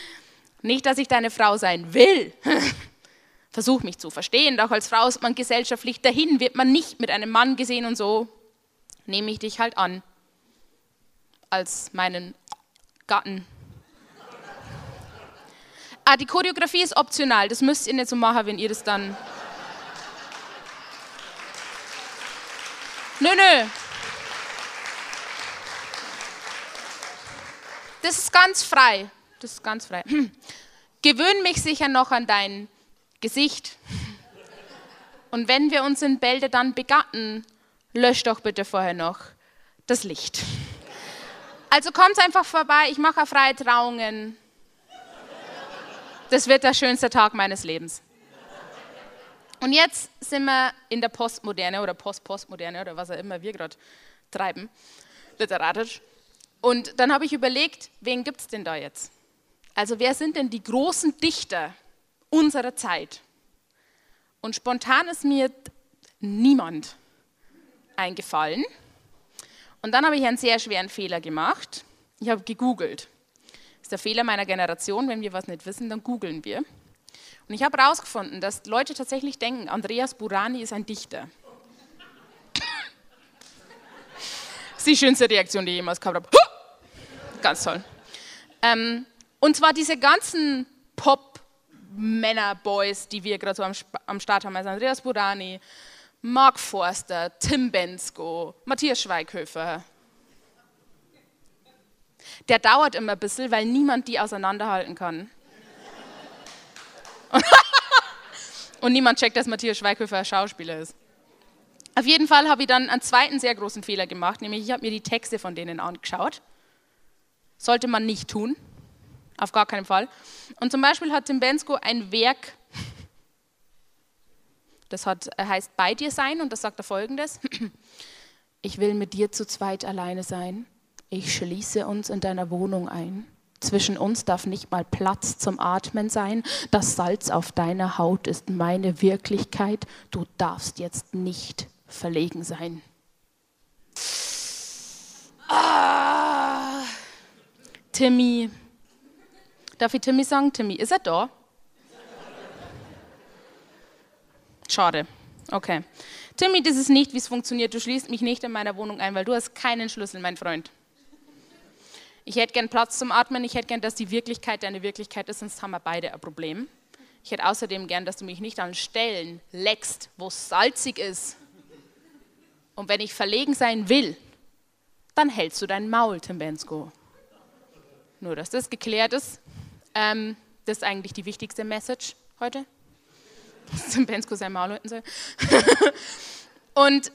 (laughs) Nicht, dass ich deine Frau sein will, (laughs) versuche mich zu verstehen, doch als Frau ist man gesellschaftlich dahin, wird man nicht mit einem Mann gesehen und so nehme ich dich halt an als meinen Gatten. Ah, die Choreografie ist optional, das müsst ihr nicht so machen, wenn ihr das dann. Nö, nö. Das ist ganz frei. Das ist ganz frei. Gewöhn mich sicher noch an dein Gesicht. Und wenn wir uns in Bälde dann begatten, lösch doch bitte vorher noch das Licht. Also kommt einfach vorbei, ich mache freie Trauungen. Das wird der schönste Tag meines Lebens. Und jetzt sind wir in der Postmoderne oder Post-Postmoderne oder was auch immer wir gerade treiben, literarisch. Und dann habe ich überlegt, wen gibt es denn da jetzt? Also wer sind denn die großen Dichter unserer Zeit. Und spontan ist mir niemand eingefallen. Und dann habe ich einen sehr schweren Fehler gemacht. Ich habe gegoogelt. Ist der Fehler meiner Generation. Wenn wir was nicht wissen, dann googeln wir. Und ich habe herausgefunden, dass Leute tatsächlich denken, Andreas Burani ist ein Dichter. das ist die schönste Reaktion, die ich jemals gehabt habe. Ganz toll. Ähm, und zwar diese ganzen Pop-Männer-Boys, die wir gerade so am Start haben, also Andreas Burani, Mark Forster, Tim Bensko, Matthias Schweighöfer. Der dauert immer ein bisschen, weil niemand die auseinanderhalten kann. (laughs) Und niemand checkt, dass Matthias Schweighöfer Schauspieler ist. Auf jeden Fall habe ich dann einen zweiten sehr großen Fehler gemacht, nämlich ich habe mir die Texte von denen angeschaut. Sollte man nicht tun, auf gar keinen Fall. Und zum Beispiel hat Tim Bensko ein Werk, das hat, heißt Bei dir sein und das sagt er folgendes. Ich will mit dir zu zweit alleine sein. Ich schließe uns in deiner Wohnung ein. Zwischen uns darf nicht mal Platz zum Atmen sein. Das Salz auf deiner Haut ist meine Wirklichkeit. Du darfst jetzt nicht verlegen sein. Ah, Timmy. Darf ich Timmy sagen? Timmy, ist er da? Schade. Okay. Timmy, das ist nicht, wie es funktioniert. Du schließt mich nicht in meiner Wohnung ein, weil du hast keinen Schlüssel, mein Freund. Ich hätte gern Platz zum Atmen, ich hätte gern, dass die Wirklichkeit deine Wirklichkeit ist, sonst haben wir beide ein Problem. Ich hätte außerdem gern, dass du mich nicht an Stellen leckst, wo es salzig ist. Und wenn ich verlegen sein will, dann hältst du dein Maul, Tim Bensko. Nur, dass das geklärt ist. Ähm, das ist eigentlich die wichtigste Message heute. Dass Tim Bensko sein Maul halten soll. (laughs) Und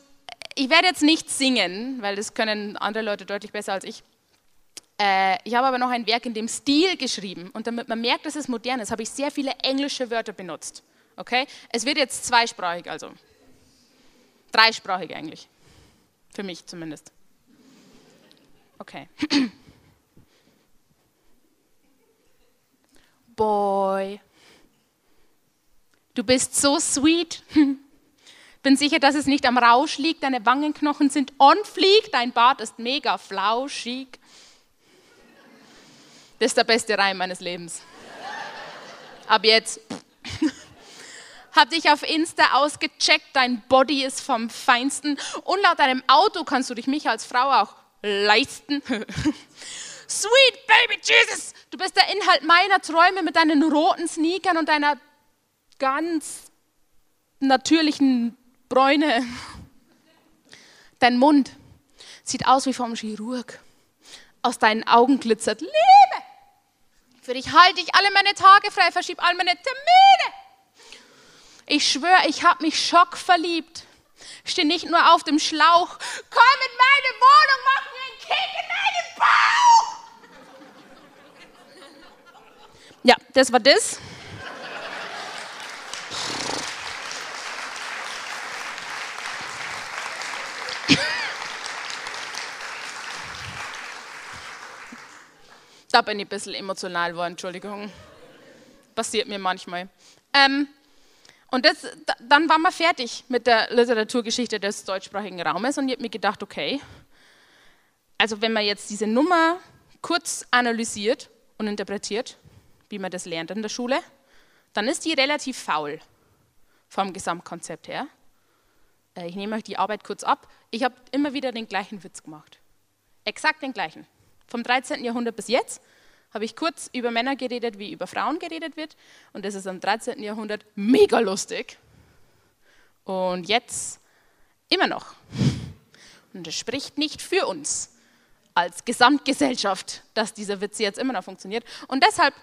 ich werde jetzt nicht singen, weil das können andere Leute deutlich besser als ich. Äh, ich habe aber noch ein Werk in dem Stil geschrieben und damit man merkt, dass es modern ist, habe ich sehr viele englische Wörter benutzt. Okay? Es wird jetzt zweisprachig, also dreisprachig eigentlich. Für mich zumindest. Okay. (clears throat) Boy, du bist so sweet. (laughs) Bin sicher, dass es nicht am Rausch liegt. Deine Wangenknochen sind on fleek. Dein Bart ist mega flauschig. Das ist der beste Reim meines Lebens. Ab jetzt. (laughs) Hab dich auf Insta ausgecheckt, dein Body ist vom Feinsten und laut deinem Auto kannst du dich mich als Frau auch leisten. (laughs) Sweet Baby Jesus, du bist der Inhalt meiner Träume mit deinen roten Sneakern und deiner ganz natürlichen Bräune. (laughs) Dein Mund sieht aus wie vom Chirurg. Aus deinen Augen glitzert Liebe. Für dich halte ich alle meine Tage frei, verschiebe all meine Termine. Ich schwöre, ich habe mich schockverliebt. Stehe nicht nur auf dem Schlauch. Komm in meine Wohnung, mach mir einen Kick in deinen Bauch. Ja, das war das. Da bin ich ein bisschen emotional geworden, Entschuldigung. Passiert mir manchmal. Ähm, und das, dann waren wir fertig mit der Literaturgeschichte des deutschsprachigen Raumes und ich habe mir gedacht, okay, also wenn man jetzt diese Nummer kurz analysiert und interpretiert, wie man das lernt in der Schule, dann ist die relativ faul vom Gesamtkonzept her. Äh, ich nehme euch die Arbeit kurz ab. Ich habe immer wieder den gleichen Witz gemacht. Exakt den gleichen vom 13. Jahrhundert bis jetzt habe ich kurz über Männer geredet, wie über Frauen geredet wird. Und das ist im 13. Jahrhundert mega lustig. Und jetzt immer noch. Und das spricht nicht für uns als Gesamtgesellschaft, dass dieser Witz jetzt immer noch funktioniert. Und deshalb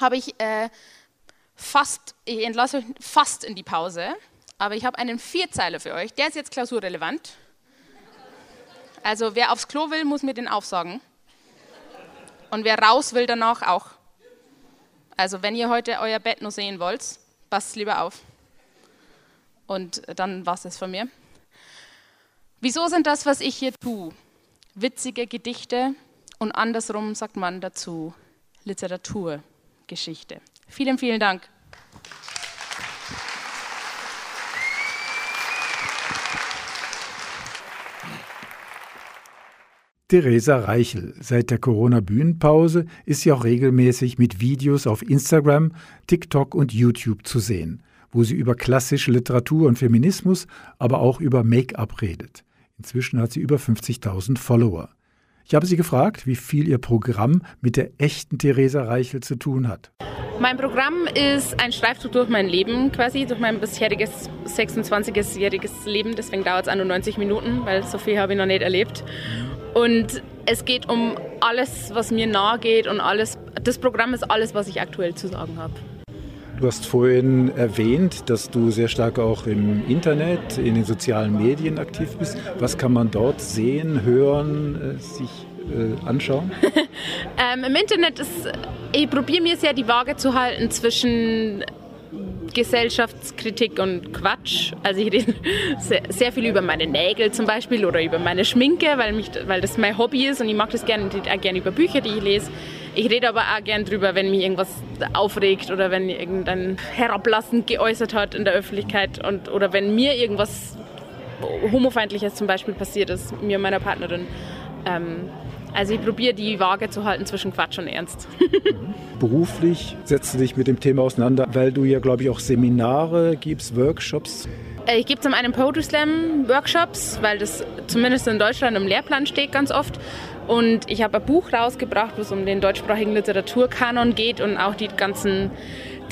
habe ich äh, fast, ich entlasse euch fast in die Pause, aber ich habe einen Vierzeiler für euch. Der ist jetzt klausurrelevant. Also wer aufs Klo will, muss mir den aufsagen. Und wer raus will danach auch. Also wenn ihr heute euer Bett nur sehen wollt, passt lieber auf. Und dann war es von mir. Wieso sind das, was ich hier tue, witzige Gedichte und andersrum sagt man dazu Literaturgeschichte. Vielen, vielen Dank. Theresa Reichel. Seit der Corona-Bühnenpause ist sie auch regelmäßig mit Videos auf Instagram, TikTok und YouTube zu sehen, wo sie über klassische Literatur und Feminismus, aber auch über Make-up redet. Inzwischen hat sie über 50.000 Follower. Ich habe sie gefragt, wie viel ihr Programm mit der echten Theresa Reichel zu tun hat. Mein Programm ist ein Streifzug durch mein Leben, quasi durch mein bisheriges 26-jähriges Leben. Deswegen dauert es 91 Minuten, weil so viel habe ich noch nicht erlebt. Und es geht um alles, was mir nahe geht und alles. Das Programm ist alles, was ich aktuell zu sagen habe. Du hast vorhin erwähnt, dass du sehr stark auch im Internet, in den sozialen Medien aktiv bist. Was kann man dort sehen, hören, äh, sich äh, anschauen? (laughs) ähm, Im Internet ist, ich probiere mir sehr die Waage zu halten zwischen Gesellschaftskritik und Quatsch. Also ich rede sehr, sehr, viel über meine Nägel zum Beispiel oder über meine Schminke, weil, mich, weil das mein Hobby ist und ich mag das gerne, auch gerne über Bücher, die ich lese. Ich rede aber auch gerne drüber, wenn mich irgendwas aufregt oder wenn irgendein Herablassen geäußert hat in der Öffentlichkeit und, oder wenn mir irgendwas Homofeindliches zum Beispiel passiert ist, mir und meiner Partnerin. Ähm, also ich probiere die Waage zu halten zwischen Quatsch und Ernst. (laughs) Beruflich setzt du dich mit dem Thema auseinander, weil du ja, glaube ich, auch Seminare gibst, Workshops. Äh, ich gebe zum einen Poetry Slam Workshops, weil das zumindest in Deutschland im Lehrplan steht ganz oft. Und ich habe ein Buch rausgebracht, wo es um den deutschsprachigen Literaturkanon geht und auch die ganzen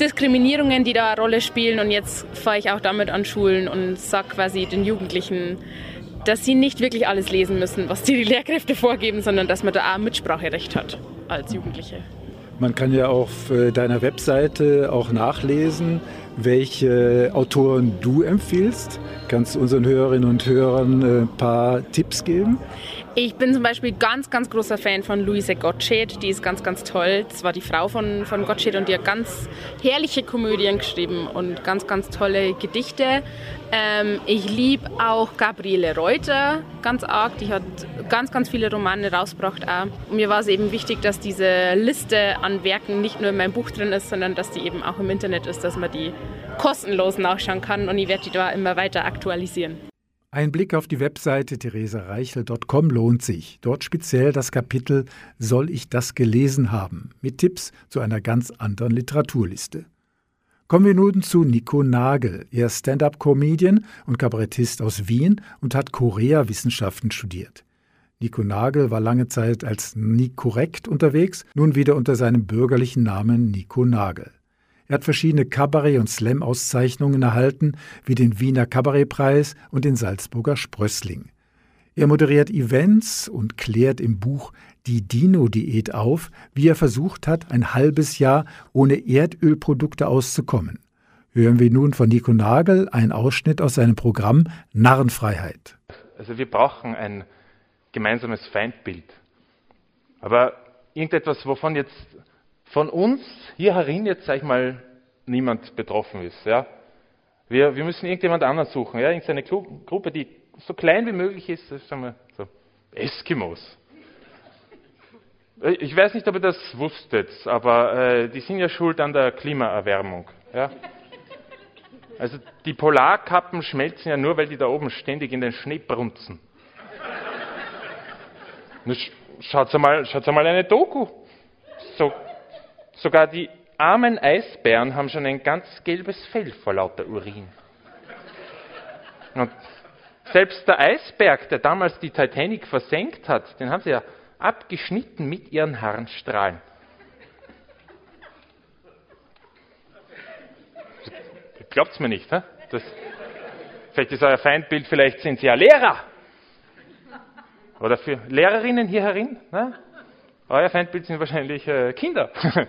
Diskriminierungen, die da eine Rolle spielen. Und jetzt fahre ich auch damit an Schulen und sage quasi den Jugendlichen, dass sie nicht wirklich alles lesen müssen, was die Lehrkräfte vorgeben, sondern dass man da auch Mitspracherecht hat als Jugendliche. Man kann ja auf äh, deiner Webseite auch nachlesen, welche Autoren du empfiehlst. Kannst du unseren Hörerinnen und Hörern äh, ein paar Tipps geben? Ich bin zum Beispiel ganz, ganz großer Fan von Luise Gottsched. Die ist ganz, ganz toll. Das war die Frau von, von Gottsched und die hat ganz herrliche Komödien geschrieben und ganz, ganz tolle Gedichte. Ähm, ich liebe auch Gabriele Reuter ganz arg. Die hat ganz, ganz viele Romane rausgebracht. Auch. Und mir war es eben wichtig, dass diese Liste an Werken nicht nur in meinem Buch drin ist, sondern dass die eben auch im Internet ist, dass man die kostenlos nachschauen kann. Und ich werde die da immer weiter aktualisieren. Ein Blick auf die Webseite theresareichel.com lohnt sich. Dort speziell das Kapitel Soll ich das gelesen haben? mit Tipps zu einer ganz anderen Literaturliste. Kommen wir nun zu Nico Nagel. Er ist Stand-up-Comedian und Kabarettist aus Wien und hat Korea-Wissenschaften studiert. Nico Nagel war lange Zeit als Nikorrekt unterwegs, nun wieder unter seinem bürgerlichen Namen Nico Nagel. Er hat verschiedene Kabarett- und Slam-Auszeichnungen erhalten, wie den Wiener Kabarettpreis und den Salzburger Sprössling. Er moderiert Events und klärt im Buch Die Dino-Diät auf, wie er versucht hat, ein halbes Jahr ohne Erdölprodukte auszukommen. Hören wir nun von Nico Nagel einen Ausschnitt aus seinem Programm Narrenfreiheit. Also wir brauchen ein gemeinsames Feindbild. Aber irgendetwas, wovon jetzt von uns hier herin jetzt, sag ich mal, niemand betroffen ist. Ja? Wir, wir müssen irgendjemand anderen suchen, ja? irgendeine Gruppe, die so klein wie möglich ist, sagen wir so, Eskimos. Ich weiß nicht, ob ihr das wusstet, aber äh, die sind ja schuld an der Klimaerwärmung. Ja? Also die Polarkappen schmelzen ja nur, weil die da oben ständig in den Schnee brunzen. Schaut mal, schaut mal eine Doku. So Sogar die armen Eisbären haben schon ein ganz gelbes Fell vor lauter Urin. Und selbst der Eisberg, der damals die Titanic versenkt hat, den haben sie ja abgeschnitten mit ihren Harnstrahlen. Glaubt's mir nicht, hä? Das, vielleicht ist euer Feindbild, vielleicht sind sie ja Lehrer. Oder für Lehrerinnen hier herin. Ne? Euer Feindbild sind wahrscheinlich äh, Kinder. (laughs)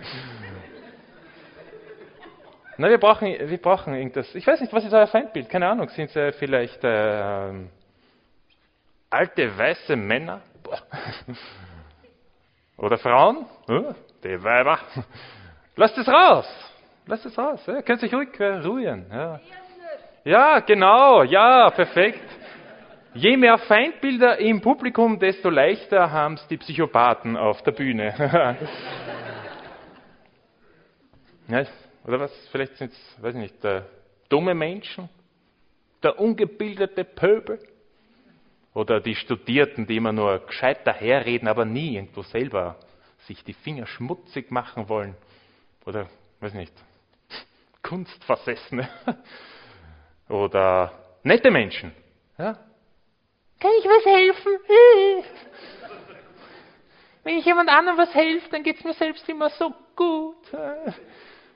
Na, wir brauchen, wir brauchen irgendwas. Ich weiß nicht, was ist euer Feindbild? Keine Ahnung. Sind es äh, vielleicht äh, alte weiße Männer? Oder Frauen? Oh, die Weiber. Lasst es raus. Lasst es raus. Ja, könnt sich ruhig äh, ruhen. Ja. ja, genau. Ja, perfekt. Je mehr Feindbilder im Publikum, desto leichter haben es die Psychopathen auf der Bühne. (laughs) ja, oder was? Vielleicht sind es, weiß ich nicht, der dumme Menschen, der ungebildete Pöbel Oder die Studierten, die immer nur gescheit daherreden, aber nie irgendwo selber sich die Finger schmutzig machen wollen. Oder, weiß nicht, Kunstversessene. (laughs) Oder nette Menschen. Ja? Kann ich was helfen? Wenn ich jemand anderem was helfe, dann geht es mir selbst immer so gut.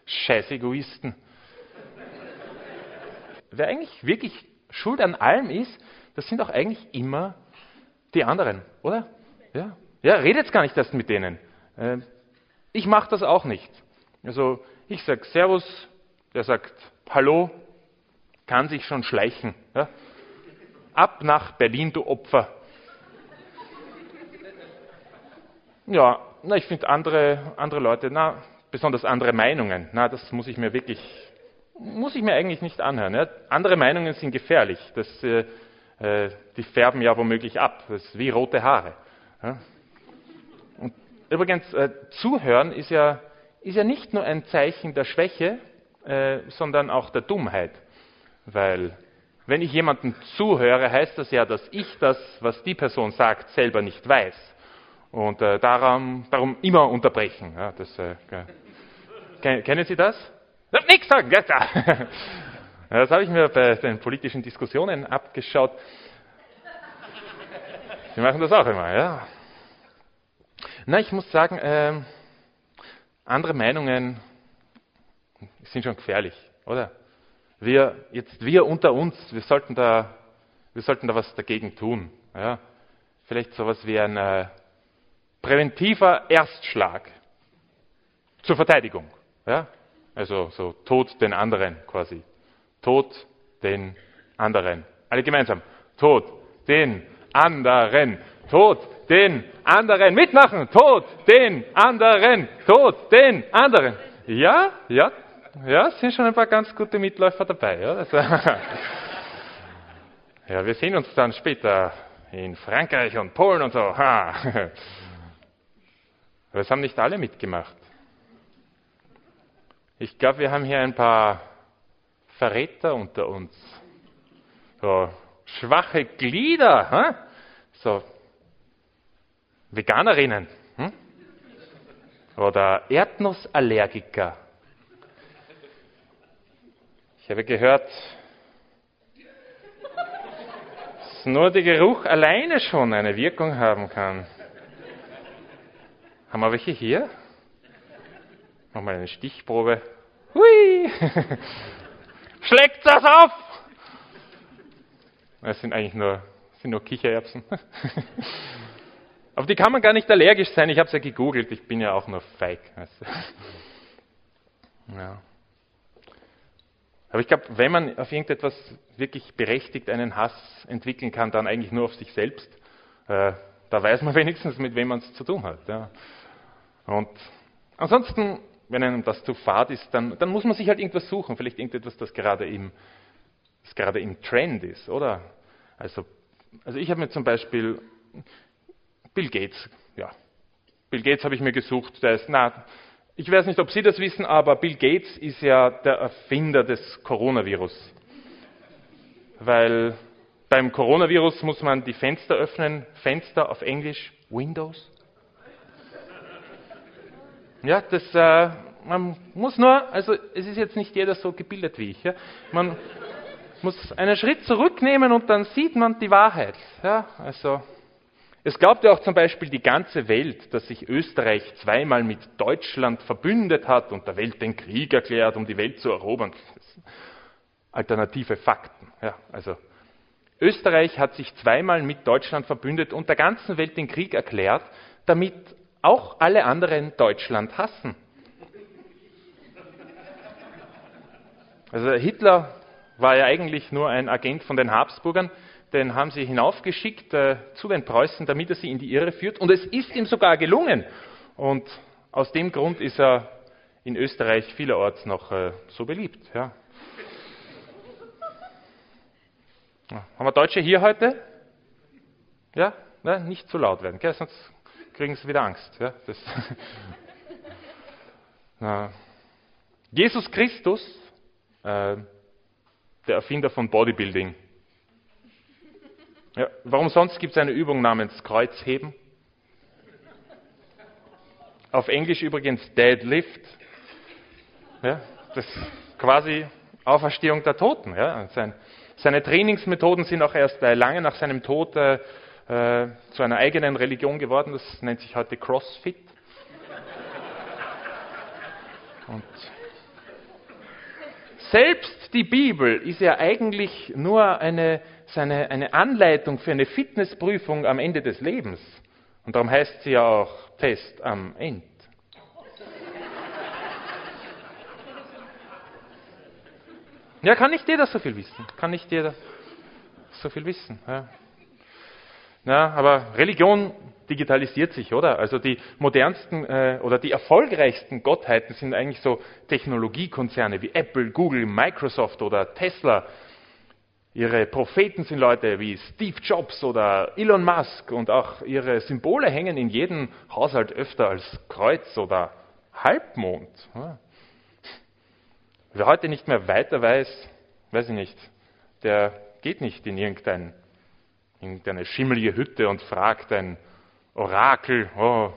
Scheiß Egoisten. Wer eigentlich wirklich schuld an allem ist, das sind auch eigentlich immer die anderen, oder? Ja, ja redet gar nicht erst mit denen. Ähm, ich mache das auch nicht. Also ich sage Servus, der sagt Hallo, kann sich schon schleichen. Ja? Ab nach Berlin, du Opfer. Ja, na, ich finde andere, andere Leute, na, besonders andere Meinungen, na, das muss ich mir wirklich, muss ich mir eigentlich nicht anhören. Ja? Andere Meinungen sind gefährlich. Das, äh, äh, die färben ja womöglich ab. Das ist wie rote Haare. Ja? Und übrigens, äh, zuhören ist ja, ist ja nicht nur ein Zeichen der Schwäche, äh, sondern auch der Dummheit. Weil wenn ich jemandem zuhöre, heißt das ja, dass ich das, was die Person sagt, selber nicht weiß. Und äh, darum, darum immer unterbrechen. Ja, das, äh, kennen Sie das? Nichts sagen! (laughs) Ja, das habe ich mir bei den politischen Diskussionen abgeschaut. Sie machen das auch immer, ja. Na, ich muss sagen, äh, andere Meinungen sind schon gefährlich, oder? Wir, jetzt wir unter uns, wir sollten da, wir sollten da was dagegen tun. Ja? Vielleicht sowas wie ein äh, präventiver Erstschlag zur Verteidigung. Ja? Also so Tod den anderen quasi. Tod den anderen. Alle gemeinsam. Tod den anderen. Tod den anderen. Mitmachen. Tod den anderen. Tod den anderen. Ja, ja, ja, es sind schon ein paar ganz gute Mitläufer dabei. Ja, also, (laughs) ja wir sehen uns dann später in Frankreich und Polen und so. Ha. (laughs) Aber es haben nicht alle mitgemacht. Ich glaube, wir haben hier ein paar Verräter unter uns. So schwache Glieder. Hm? So Veganerinnen. Hm? Oder Erdnussallergiker. Ich habe gehört, dass nur der Geruch alleine schon eine Wirkung haben kann. Haben wir welche hier? Wir eine Stichprobe. Hui! (laughs) Schlägt das auf! Es sind eigentlich nur, sind nur Kichererbsen. (laughs) Aber die kann man gar nicht allergisch sein. Ich habe es ja gegoogelt. Ich bin ja auch nur feig. (laughs) Ja. Aber ich glaube, wenn man auf irgendetwas wirklich berechtigt einen Hass entwickeln kann, dann eigentlich nur auf sich selbst. Äh, da weiß man (laughs) wenigstens, mit wem man es zu tun hat. Ja. Und ansonsten, wenn einem das zu fad ist, dann, dann, muss man sich halt irgendwas suchen. Vielleicht irgendetwas, das gerade im, das gerade im Trend ist, oder? Also, also ich habe mir zum Beispiel Bill Gates, ja, Bill Gates habe ich mir gesucht, der ist, na, ich weiß nicht, ob Sie das wissen, aber Bill Gates ist ja der Erfinder des Coronavirus. Weil beim Coronavirus muss man die Fenster öffnen. Fenster auf Englisch Windows. Ja, das, äh, man muss nur, also es ist jetzt nicht jeder so gebildet wie ich. Ja. Man muss einen Schritt zurücknehmen und dann sieht man die Wahrheit. Ja, also es glaubt ja auch zum Beispiel die ganze Welt, dass sich Österreich zweimal mit Deutschland verbündet hat und der Welt den Krieg erklärt, um die Welt zu erobern. Alternative Fakten. Ja, also Österreich hat sich zweimal mit Deutschland verbündet und der ganzen Welt den Krieg erklärt, damit auch alle anderen Deutschland hassen. Also Hitler war ja eigentlich nur ein Agent von den Habsburgern, den haben sie hinaufgeschickt äh, zu den Preußen, damit er sie in die Irre führt. Und es ist ihm sogar gelungen. Und aus dem Grund ist er in Österreich vielerorts noch äh, so beliebt. Ja. Ja. Haben wir Deutsche hier heute? Ja, ne? nicht zu laut werden, gell? sonst kriegen sie wieder Angst. Ja? (laughs) Jesus Christus, äh, der Erfinder von Bodybuilding, Ja, warum sonst gibt es eine Übung namens Kreuzheben? Auf Englisch übrigens Deadlift. Ja, das ist quasi Auferstehung der Toten. Ja. Sein, seine Trainingsmethoden sind auch erst äh, lange nach seinem Tod äh, äh, zu einer eigenen Religion geworden. Das nennt sich heute CrossFit. Und selbst die Bibel ist ja eigentlich nur eine, seine, eine Anleitung für eine Fitnessprüfung am Ende des Lebens. Und darum heißt sie ja auch Test am Ende. Ja, kann nicht jeder so viel wissen. Kann nicht jeder so viel wissen. Ja. Ja, aber Religion digitalisiert sich, oder? Also die modernsten äh, oder die erfolgreichsten Gottheiten sind eigentlich so Technologiekonzerne wie Apple, Google, Microsoft oder Tesla. Ihre Propheten sind Leute wie Steve Jobs oder Elon Musk und auch ihre Symbole hängen in jedem Haushalt öfter als Kreuz oder Halbmond. Wer heute nicht mehr weiter weiß, weiß ich nicht, der geht nicht in irgendein, irgendeine schimmelige Hütte und fragt ein Orakel, oh,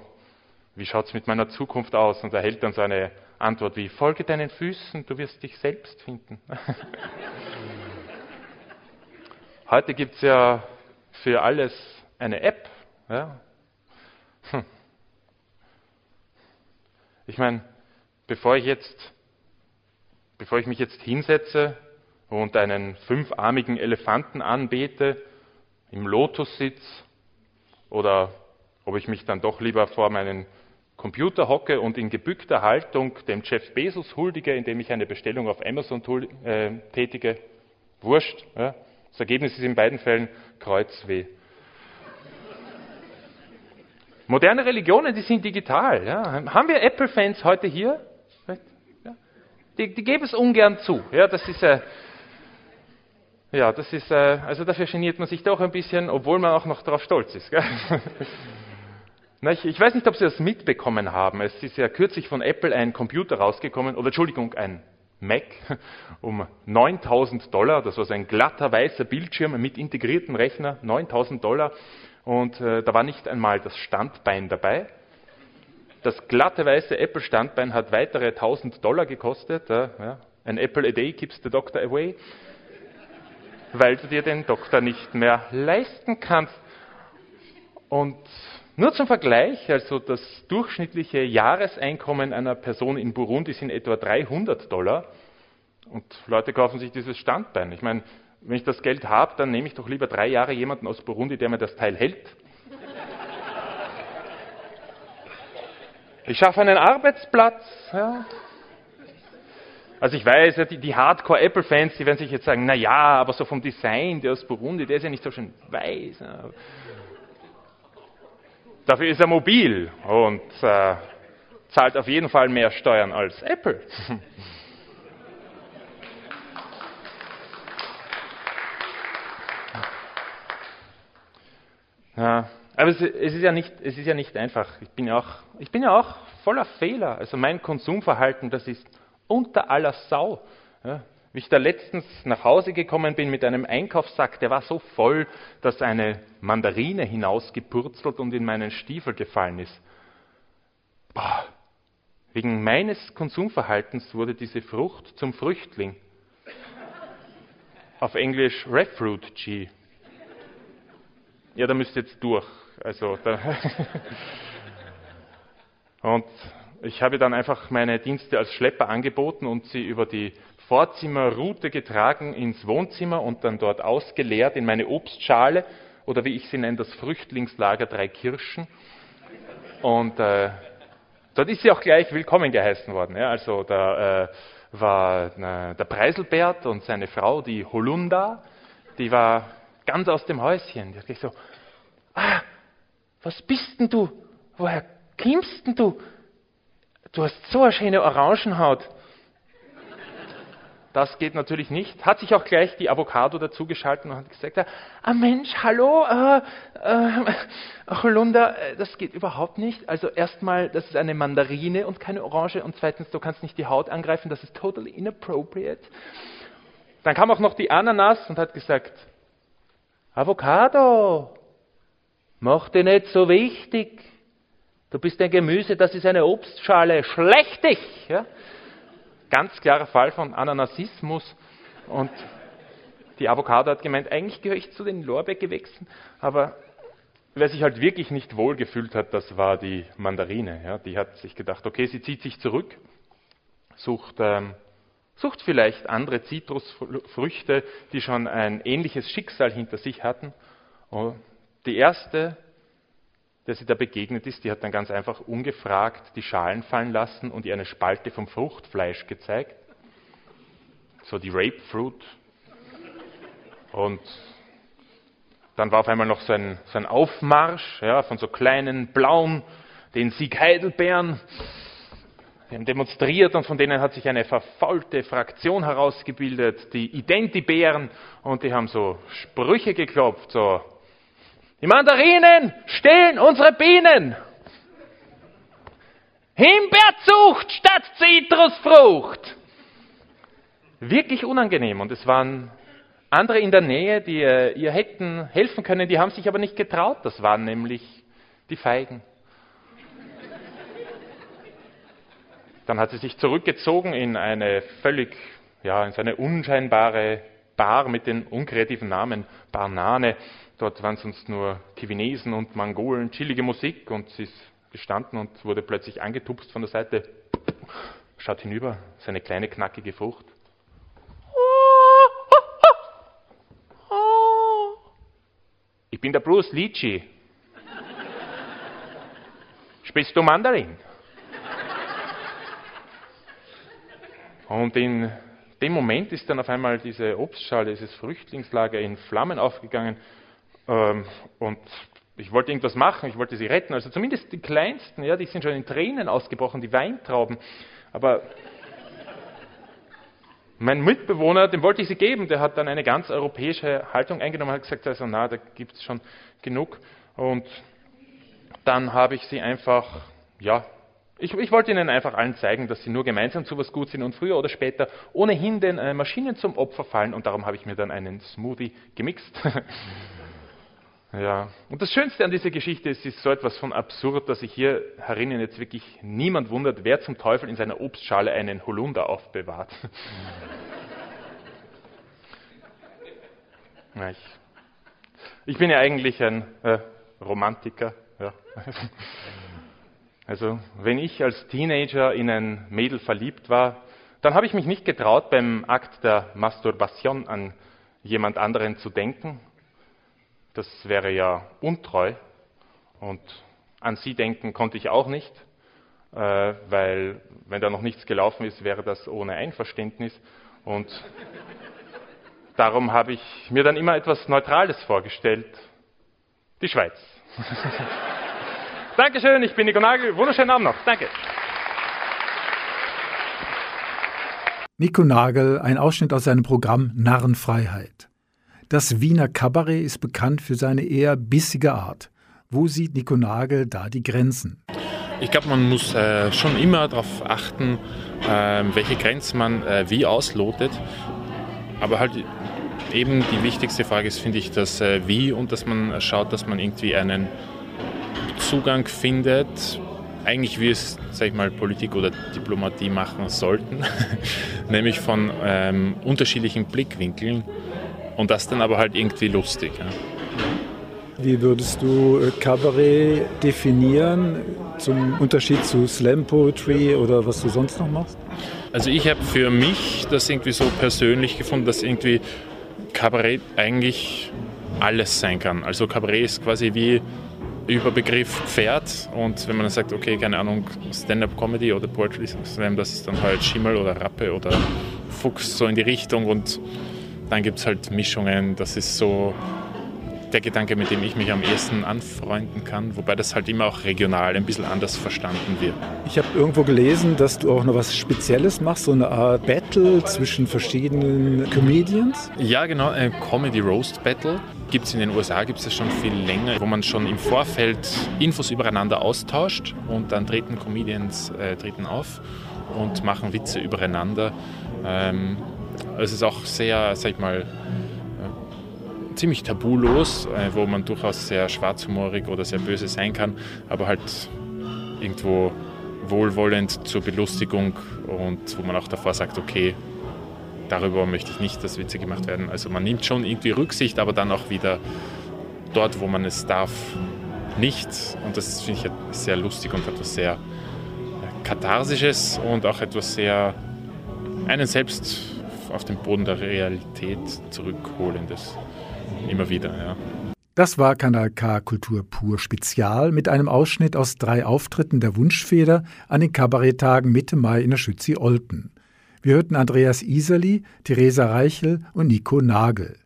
wie schaut es mit meiner Zukunft aus? Und erhält dann so eine Antwort wie, folge deinen Füßen, du wirst dich selbst finden. (laughs) Heute gibt es ja für alles eine App. Ja? Hm. Ich meine, bevor ich jetzt bevor ich mich jetzt hinsetze und einen fünfarmigen Elefanten anbete, im Lotussitz oder ob ich mich dann doch lieber vor meinen Computer hocke und in gebückter Haltung dem Jeff Bezos huldige, indem ich eine Bestellung auf Amazon äh, tätige. Wurscht. Ja. Das Ergebnis ist in beiden Fällen Kreuzweh. Moderne Religionen, die sind digital. Ja. Haben wir Apple-Fans heute hier? Die, die geben es ungern zu. Ja, das ist, äh, ja, das ist, äh, also dafür geniert man sich doch ein bisschen, obwohl man auch noch darauf stolz ist. (laughs) ich, ich weiß nicht, ob Sie das mitbekommen haben. Es ist ja kürzlich von Apple ein Computer rausgekommen, oder Entschuldigung, ein Mac um 9000 Dollar. Das war so ein glatter weißer Bildschirm mit integriertem Rechner, 9000 Dollar. Und äh, da war nicht einmal das Standbein dabei. Das glatte weiße Apple-Standbein hat weitere 1000 Dollar gekostet. Ja. Ein Apple a day keeps the doctor away, weil du dir den Doktor nicht mehr leisten kannst. Und nur zum Vergleich, also das durchschnittliche Jahreseinkommen einer Person in Burundi sind etwa 300 Dollar. Und Leute kaufen sich dieses Standbein. Ich meine, wenn ich das Geld habe, dann nehme ich doch lieber drei Jahre jemanden aus Burundi, der mir das Teil hält, Ich schaffe einen Arbeitsplatz. Ja. Also ich weiß, die, die Hardcore-Apple-Fans, die werden sich jetzt sagen, na ja, aber so vom Design, der aus Burundi, der ist ja nicht so schön weiß. Ja. Dafür ist er mobil und äh, zahlt auf jeden Fall mehr Steuern als Apple. (laughs) ja. Aber es, es, ist ja nicht, es ist ja nicht einfach. Ich bin ja, auch, ich bin ja auch voller Fehler. Also mein Konsumverhalten, das ist unter aller Sau. Ja, wie ich da letztens nach Hause gekommen bin mit einem Einkaufssack, der war so voll, dass eine Mandarine hinausgepurzelt und in meinen Stiefel gefallen ist. Boah. Wegen meines Konsumverhaltens wurde diese Frucht zum Früchtling. Auf Englisch Refugee. Ja, da müsst ihr jetzt durch. Also (laughs) und ich habe dann einfach meine Dienste als Schlepper angeboten und sie über die Vorzimmerroute getragen ins Wohnzimmer und dann dort ausgeleert in meine Obstschale oder wie ich sie nenne, das Früchtlingslager Drei Kirschen. Und äh, dort ist sie auch gleich willkommen geheißen worden. Ja. Also da äh, war äh, der Preiselbert und seine Frau, die Holunda, die war ganz aus dem Häuschen. Die hat gesagt so, ah, was bist denn du? Woher kommst denn du? Du hast so eine schöne Orangenhaut. Das geht natürlich nicht. Hat sich auch gleich die Avocado dazugeschaltet und hat gesagt, ah Mensch, hallo, äh, äh, (laughs) Holunder, äh, das geht überhaupt nicht. Also erstmal, das ist eine Mandarine und keine Orange und zweitens, du kannst nicht die Haut angreifen, das ist totally inappropriate. Dann kam auch noch die Ananas und hat gesagt, Avocado, mach dich nicht so wichtig. Du bist ein Gemüse, das ist eine Obstschale, schlecht dich. Ja? Ganz klarer Fall von Ananasismus. Und die Avocado hat gemeint, eigentlich gehöre ich zu den Lorbeergewächsen, aber wer sich halt wirklich nicht wohl gefühlt hat, das war die Mandarine. Ja? Die hat sich gedacht, okay, sie zieht sich zurück, sucht, ähm, sucht vielleicht andere Zitrusfrüchte, die schon ein ähnliches Schicksal hinter sich hatten. Und die erste der sie da begegnet ist, die hat dann ganz einfach ungefragt die Schalen fallen lassen und ihr eine Spalte vom Fruchtfleisch gezeigt. So die Grapefruit. Und dann war auf einmal noch so ein, so ein Aufmarsch ja, von so kleinen blauen, den Sieg Heidelbeeren. Die haben demonstriert und von denen hat sich eine verfaulte Fraktion herausgebildet, die Identibären, und die haben so Sprüche geklopft, so die Mandarinen stehlen unsere Bienen. Himbeerzucht statt Zitrusfrucht. Wirklich unangenehm. Und es waren andere in der Nähe, die äh, ihr hätten helfen können, die haben sich aber nicht getraut. Das waren nämlich die Feigen. Dann hat sie sich zurückgezogen in eine völlig, ja, in so unscheinbare Bar mit den unkreativen Namen Banane. Dort waren sonst nur Kivinesen und Mongolen, chillige Musik und sie ist gestanden und wurde plötzlich angetupst von der Seite. Schaut hinüber, seine kleine knackige Frucht. Ich bin der Bruce Litchi. Spielst du Mandarin? Und in dem Moment ist dann auf einmal diese Obstschale, dieses Früchtlingslager in Flammen aufgegangen ähm, und ich wollte irgendwas machen, ich wollte sie retten. Also zumindest die Kleinsten, ja, die sind schon in Tränen ausgebrochen, die Weintrauben. Aber mein Mitbewohner, dem wollte ich sie geben, der hat dann eine ganz europäische Haltung eingenommen, hat gesagt, also na, da gibt es schon genug. Und dann habe ich sie einfach, ja, ich, ich, wollte ihnen einfach allen zeigen, dass sie nur gemeinsam zu was gut sind und früher oder später ohnehin den äh, Maschinen zum Opfer fallen. Und darum habe ich mir dann einen Smoothie gemixt. (laughs) Ja, und das Schönste an dieser Geschichte ist, es ist so etwas von absurd, dass sich hier herinnen jetzt wirklich niemand wundert, wer zum Teufel in seiner Obstschale einen Holunder aufbewahrt. (laughs) ich, ich, bin ja eigentlich ein äh, Romantiker. Ja. Also, wenn ich als Teenager in ein Mädel verliebt war, dann habe ich mich nicht getraut, beim Akt der Masturbation an jemand anderen zu denken, das wäre ja untreu. Und an sie denken konnte ich auch nicht, äh, weil wenn da noch nichts gelaufen ist, wäre das ohne Einverständnis. Und (laughs) darum habe ich mir dann immer etwas Neutrales vorgestellt. Die Schweiz. (laughs) Dankeschön, ich bin Nico Nagel. Wunderschönen Abend noch. Danke. Nico Nagel, ein Ausschnitt aus seinem Programm Narrenfreiheit. Das Wiener Kabarett ist bekannt für seine eher bissige Art. Wo sieht Nico Nagel da die Grenzen? Ich glaube, man muss äh, schon immer darauf achten, äh, welche Grenzen man äh, wie auslotet. Aber halt eben die wichtigste Frage ist, finde ich, das äh, Wie und dass man schaut, dass man irgendwie einen Zugang findet, eigentlich wie es, sag ich mal, Politik oder Diplomatie machen sollten, (laughs) nämlich von ähm, unterschiedlichen Blickwinkeln und das dann aber halt irgendwie lustig. Ja. Wie würdest du äh, Kabarett definieren zum Unterschied zu Slam Poetry oder was du sonst noch machst? Also ich habe für mich das irgendwie so persönlich gefunden, dass irgendwie Kabarett eigentlich alles sein kann. Also Kabarett ist quasi wie Überbegriff Pferd und wenn man dann sagt, okay, keine Ahnung, Stand-up-Comedy oder Poetry Slam, das ist dann halt Schimmel oder Rappe oder Fuchs so in die Richtung und dann gibt es halt Mischungen, das ist so der Gedanke, mit dem ich mich am ehesten anfreunden kann, wobei das halt immer auch regional ein bisschen anders verstanden wird. Ich habe irgendwo gelesen, dass du auch noch was Spezielles machst, so eine Art Battle zwischen verschiedenen Comedians. Ja, genau, ein Comedy Roast Battle. Gibt es in den USA, gibt es das schon viel länger, wo man schon im Vorfeld Infos übereinander austauscht und dann treten Comedians äh, treten auf und machen Witze übereinander. Ähm, es ist auch sehr, sag ich mal, ziemlich tabulos, äh, wo man durchaus sehr schwarzhumorig oder sehr böse sein kann, aber halt irgendwo wohlwollend zur Belustigung und wo man auch davor sagt, okay, darüber möchte ich nicht, dass Witze gemacht werden. Also man nimmt schon irgendwie Rücksicht, aber dann auch wieder dort, wo man es darf, nicht. Und das finde ich sehr lustig und etwas sehr Katharsisches und auch etwas sehr einen selbst auf den Boden der Realität zurückholendes. Immer wieder, ja. Das war Kanal K Kultur pur Spezial mit einem Ausschnitt aus drei Auftritten der Wunschfeder an den Kabaretttagen Mitte Mai in der Schützi-Olten. Wir hörten Andreas Iserli, Theresa Reichel und Nico Nagel.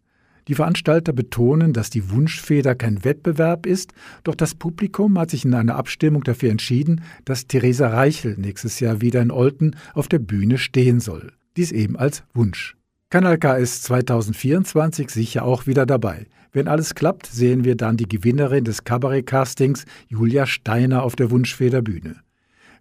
Die Veranstalter betonen, dass die Wunschfeder kein Wettbewerb ist, doch das Publikum hat sich in einer Abstimmung dafür entschieden, dass Theresa Reichel nächstes Jahr wieder in Olten auf der Bühne stehen soll. Dies eben als Wunsch. Kanal K ist 2024 sicher auch wieder dabei. Wenn alles klappt, sehen wir dann die Gewinnerin des Kabarett-Castings, Julia Steiner, auf der Wunschfeder Bühne.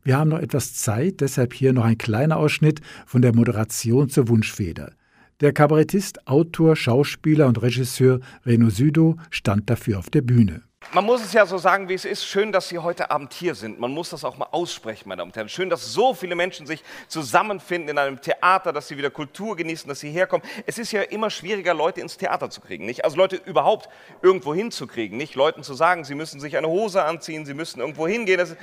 Wir haben noch etwas Zeit, deshalb hier noch ein kleiner Ausschnitt von der Moderation zur Wunschfeder. Der Kabarettist, Autor, Schauspieler und Regisseur Reno Südo stand dafür auf der Bühne. Man muss es ja so sagen, wie es ist. Schön, dass Sie heute Abend hier sind. Man muss das auch mal aussprechen, meine Damen und Herren. Schön, dass so viele Menschen sich zusammenfinden in einem Theater, dass sie wieder Kultur genießen, dass sie herkommen. Es ist ja immer schwieriger, Leute ins Theater zu kriegen, nicht? Also Leute überhaupt irgendwo hinzukriegen, nicht? Leuten zu sagen, sie müssen sich eine Hose anziehen, sie müssen irgendwo hingehen. Das,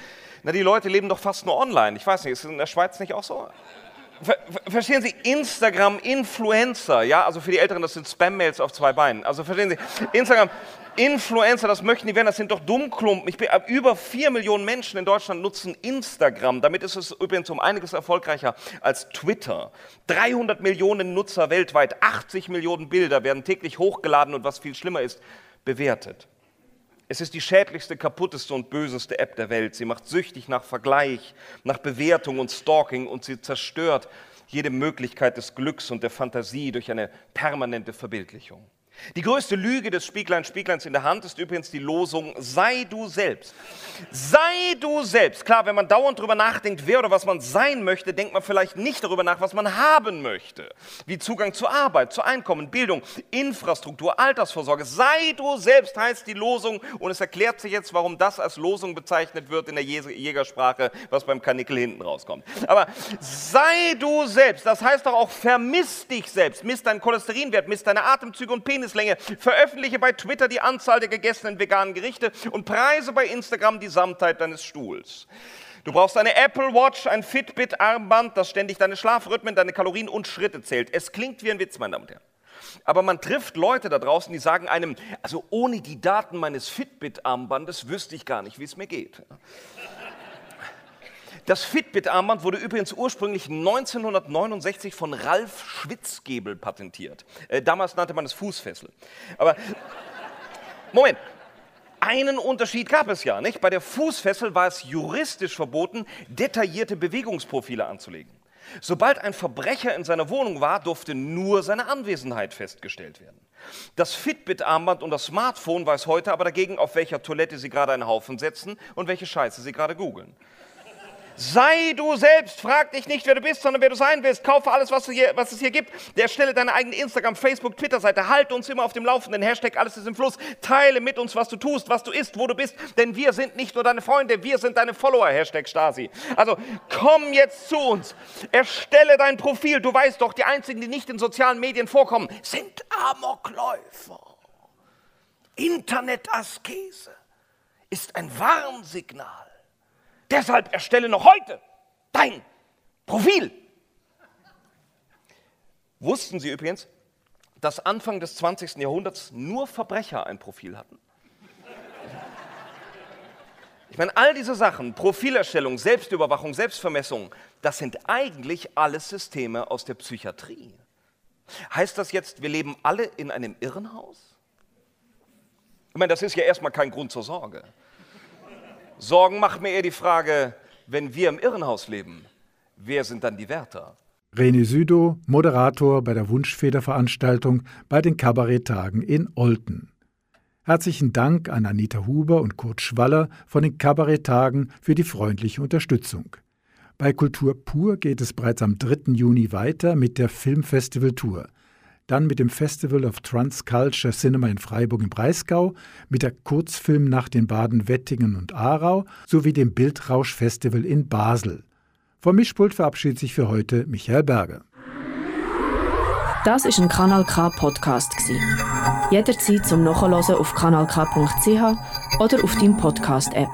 na, die Leute leben doch fast nur online. Ich weiß nicht, ist es in der Schweiz nicht auch so? Verstehen Sie, Instagram, Influencer, ja, also für die Älteren, das sind Spam-Mails auf zwei Beinen. Also verstehen Sie, Instagram, Influencer, das möchten die werden, das sind doch Dummklumpen. Ich bin, über vier Millionen Menschen in Deutschland nutzen Instagram. Damit ist es übrigens um einiges erfolgreicher als Twitter. 300 Millionen Nutzer weltweit, 80 Millionen Bilder werden täglich hochgeladen und was viel schlimmer ist, bewertet. Es ist die schädlichste, kaputteste und böseste App der Welt. Sie macht süchtig nach Vergleich, nach Bewertung und Stalking und sie zerstört jede Möglichkeit des Glücks und der Fantasie durch eine permanente Verbildlichung. Die größte Lüge des Spieglein Spiegleins in der Hand ist übrigens die Losung, sei du selbst. Sei du selbst. Klar, wenn man dauernd darüber nachdenkt, wer oder was man sein möchte, denkt man vielleicht nicht darüber nach, was man haben möchte. Wie Zugang zur Arbeit, zu Einkommen, Bildung, Infrastruktur, Altersvorsorge. Sei du selbst heißt die Losung und es erklärt sich jetzt, warum das als Losung bezeichnet wird in der Jägersprache, was beim Kanickel hinten rauskommt. Aber sei du selbst, das heißt doch auch vermiss dich selbst, misst deinen Cholesterinwert, misst deine Atemzüge und Penis Lebenslänge. Veröffentliche bei Twitter die Anzahl der gegessenen veganen Gerichte und preise bei Instagram die Samtheit deines Stuhls. Du brauchst eine Apple Watch, ein Fitbit-Armband, das ständig deine Schlafrhythmen, deine Kalorien und Schritte zählt. Es klingt wie ein Witz, meine Damen und Herren. Aber man trifft Leute da draußen, die sagen einem, also ohne die Daten meines Fitbit-Armbandes wüsste ich gar nicht, wie es mir geht. Das Fitbit-Armband wurde übrigens ursprünglich 1969 von Ralf Schwitzgebel patentiert. Äh, damals nannte man es Fußfessel. Aber Moment, einen Unterschied gab es ja, nicht? Bei der Fußfessel war es juristisch verboten, detaillierte Bewegungsprofile anzulegen. Sobald ein Verbrecher in seiner Wohnung war, durfte nur seine Anwesenheit festgestellt werden. Das Fitbit-Armband und das Smartphone weiß heute aber dagegen, auf welcher Toilette Sie gerade einen Haufen setzen und welche Scheiße Sie gerade googeln. Sei du selbst, frag dich nicht, wer du bist, sondern wer du sein willst. Kaufe alles, was, hier, was es hier gibt. Der stelle deine eigene Instagram, Facebook, Twitter-Seite. Halte uns immer auf dem Laufenden. Hashtag alles ist im Fluss. Teile mit uns, was du tust, was du isst, wo du bist. Denn wir sind nicht nur deine Freunde, wir sind deine Follower. Hashtag Stasi. Also komm jetzt zu uns. Erstelle dein Profil. Du weißt doch, die einzigen, die nicht in sozialen Medien vorkommen, sind Amokläufer. Internetaskese ist ein Warnsignal. Deshalb erstelle noch heute dein Profil. Wussten Sie übrigens, dass Anfang des 20. Jahrhunderts nur Verbrecher ein Profil hatten? Ich meine, all diese Sachen, Profilerstellung, Selbstüberwachung, Selbstvermessung, das sind eigentlich alles Systeme aus der Psychiatrie. Heißt das jetzt, wir leben alle in einem Irrenhaus? Ich meine, das ist ja erstmal kein Grund zur Sorge. Sorgen macht mir eher die Frage, wenn wir im Irrenhaus leben, wer sind dann die Wärter? René Südow, Moderator bei der Wunschfederveranstaltung bei den Kabaretttagen in Olten. Herzlichen Dank an Anita Huber und Kurt Schwaller von den Kabaretttagen für die freundliche Unterstützung. Bei Kultur pur geht es bereits am 3. Juni weiter mit der Filmfestival Tour. Dann mit dem Festival of Transculture Cinema in Freiburg im Breisgau, mit der Kurzfilmnacht in Baden, Wettingen und Aarau sowie dem Bildrausch Festival in Basel. Vom Mischpult verabschiedet sich für heute Michael Berger. Das ist ein Kanal K Podcast Jederzeit zum Nachhören auf kanalk.ch oder auf deinem Podcast App.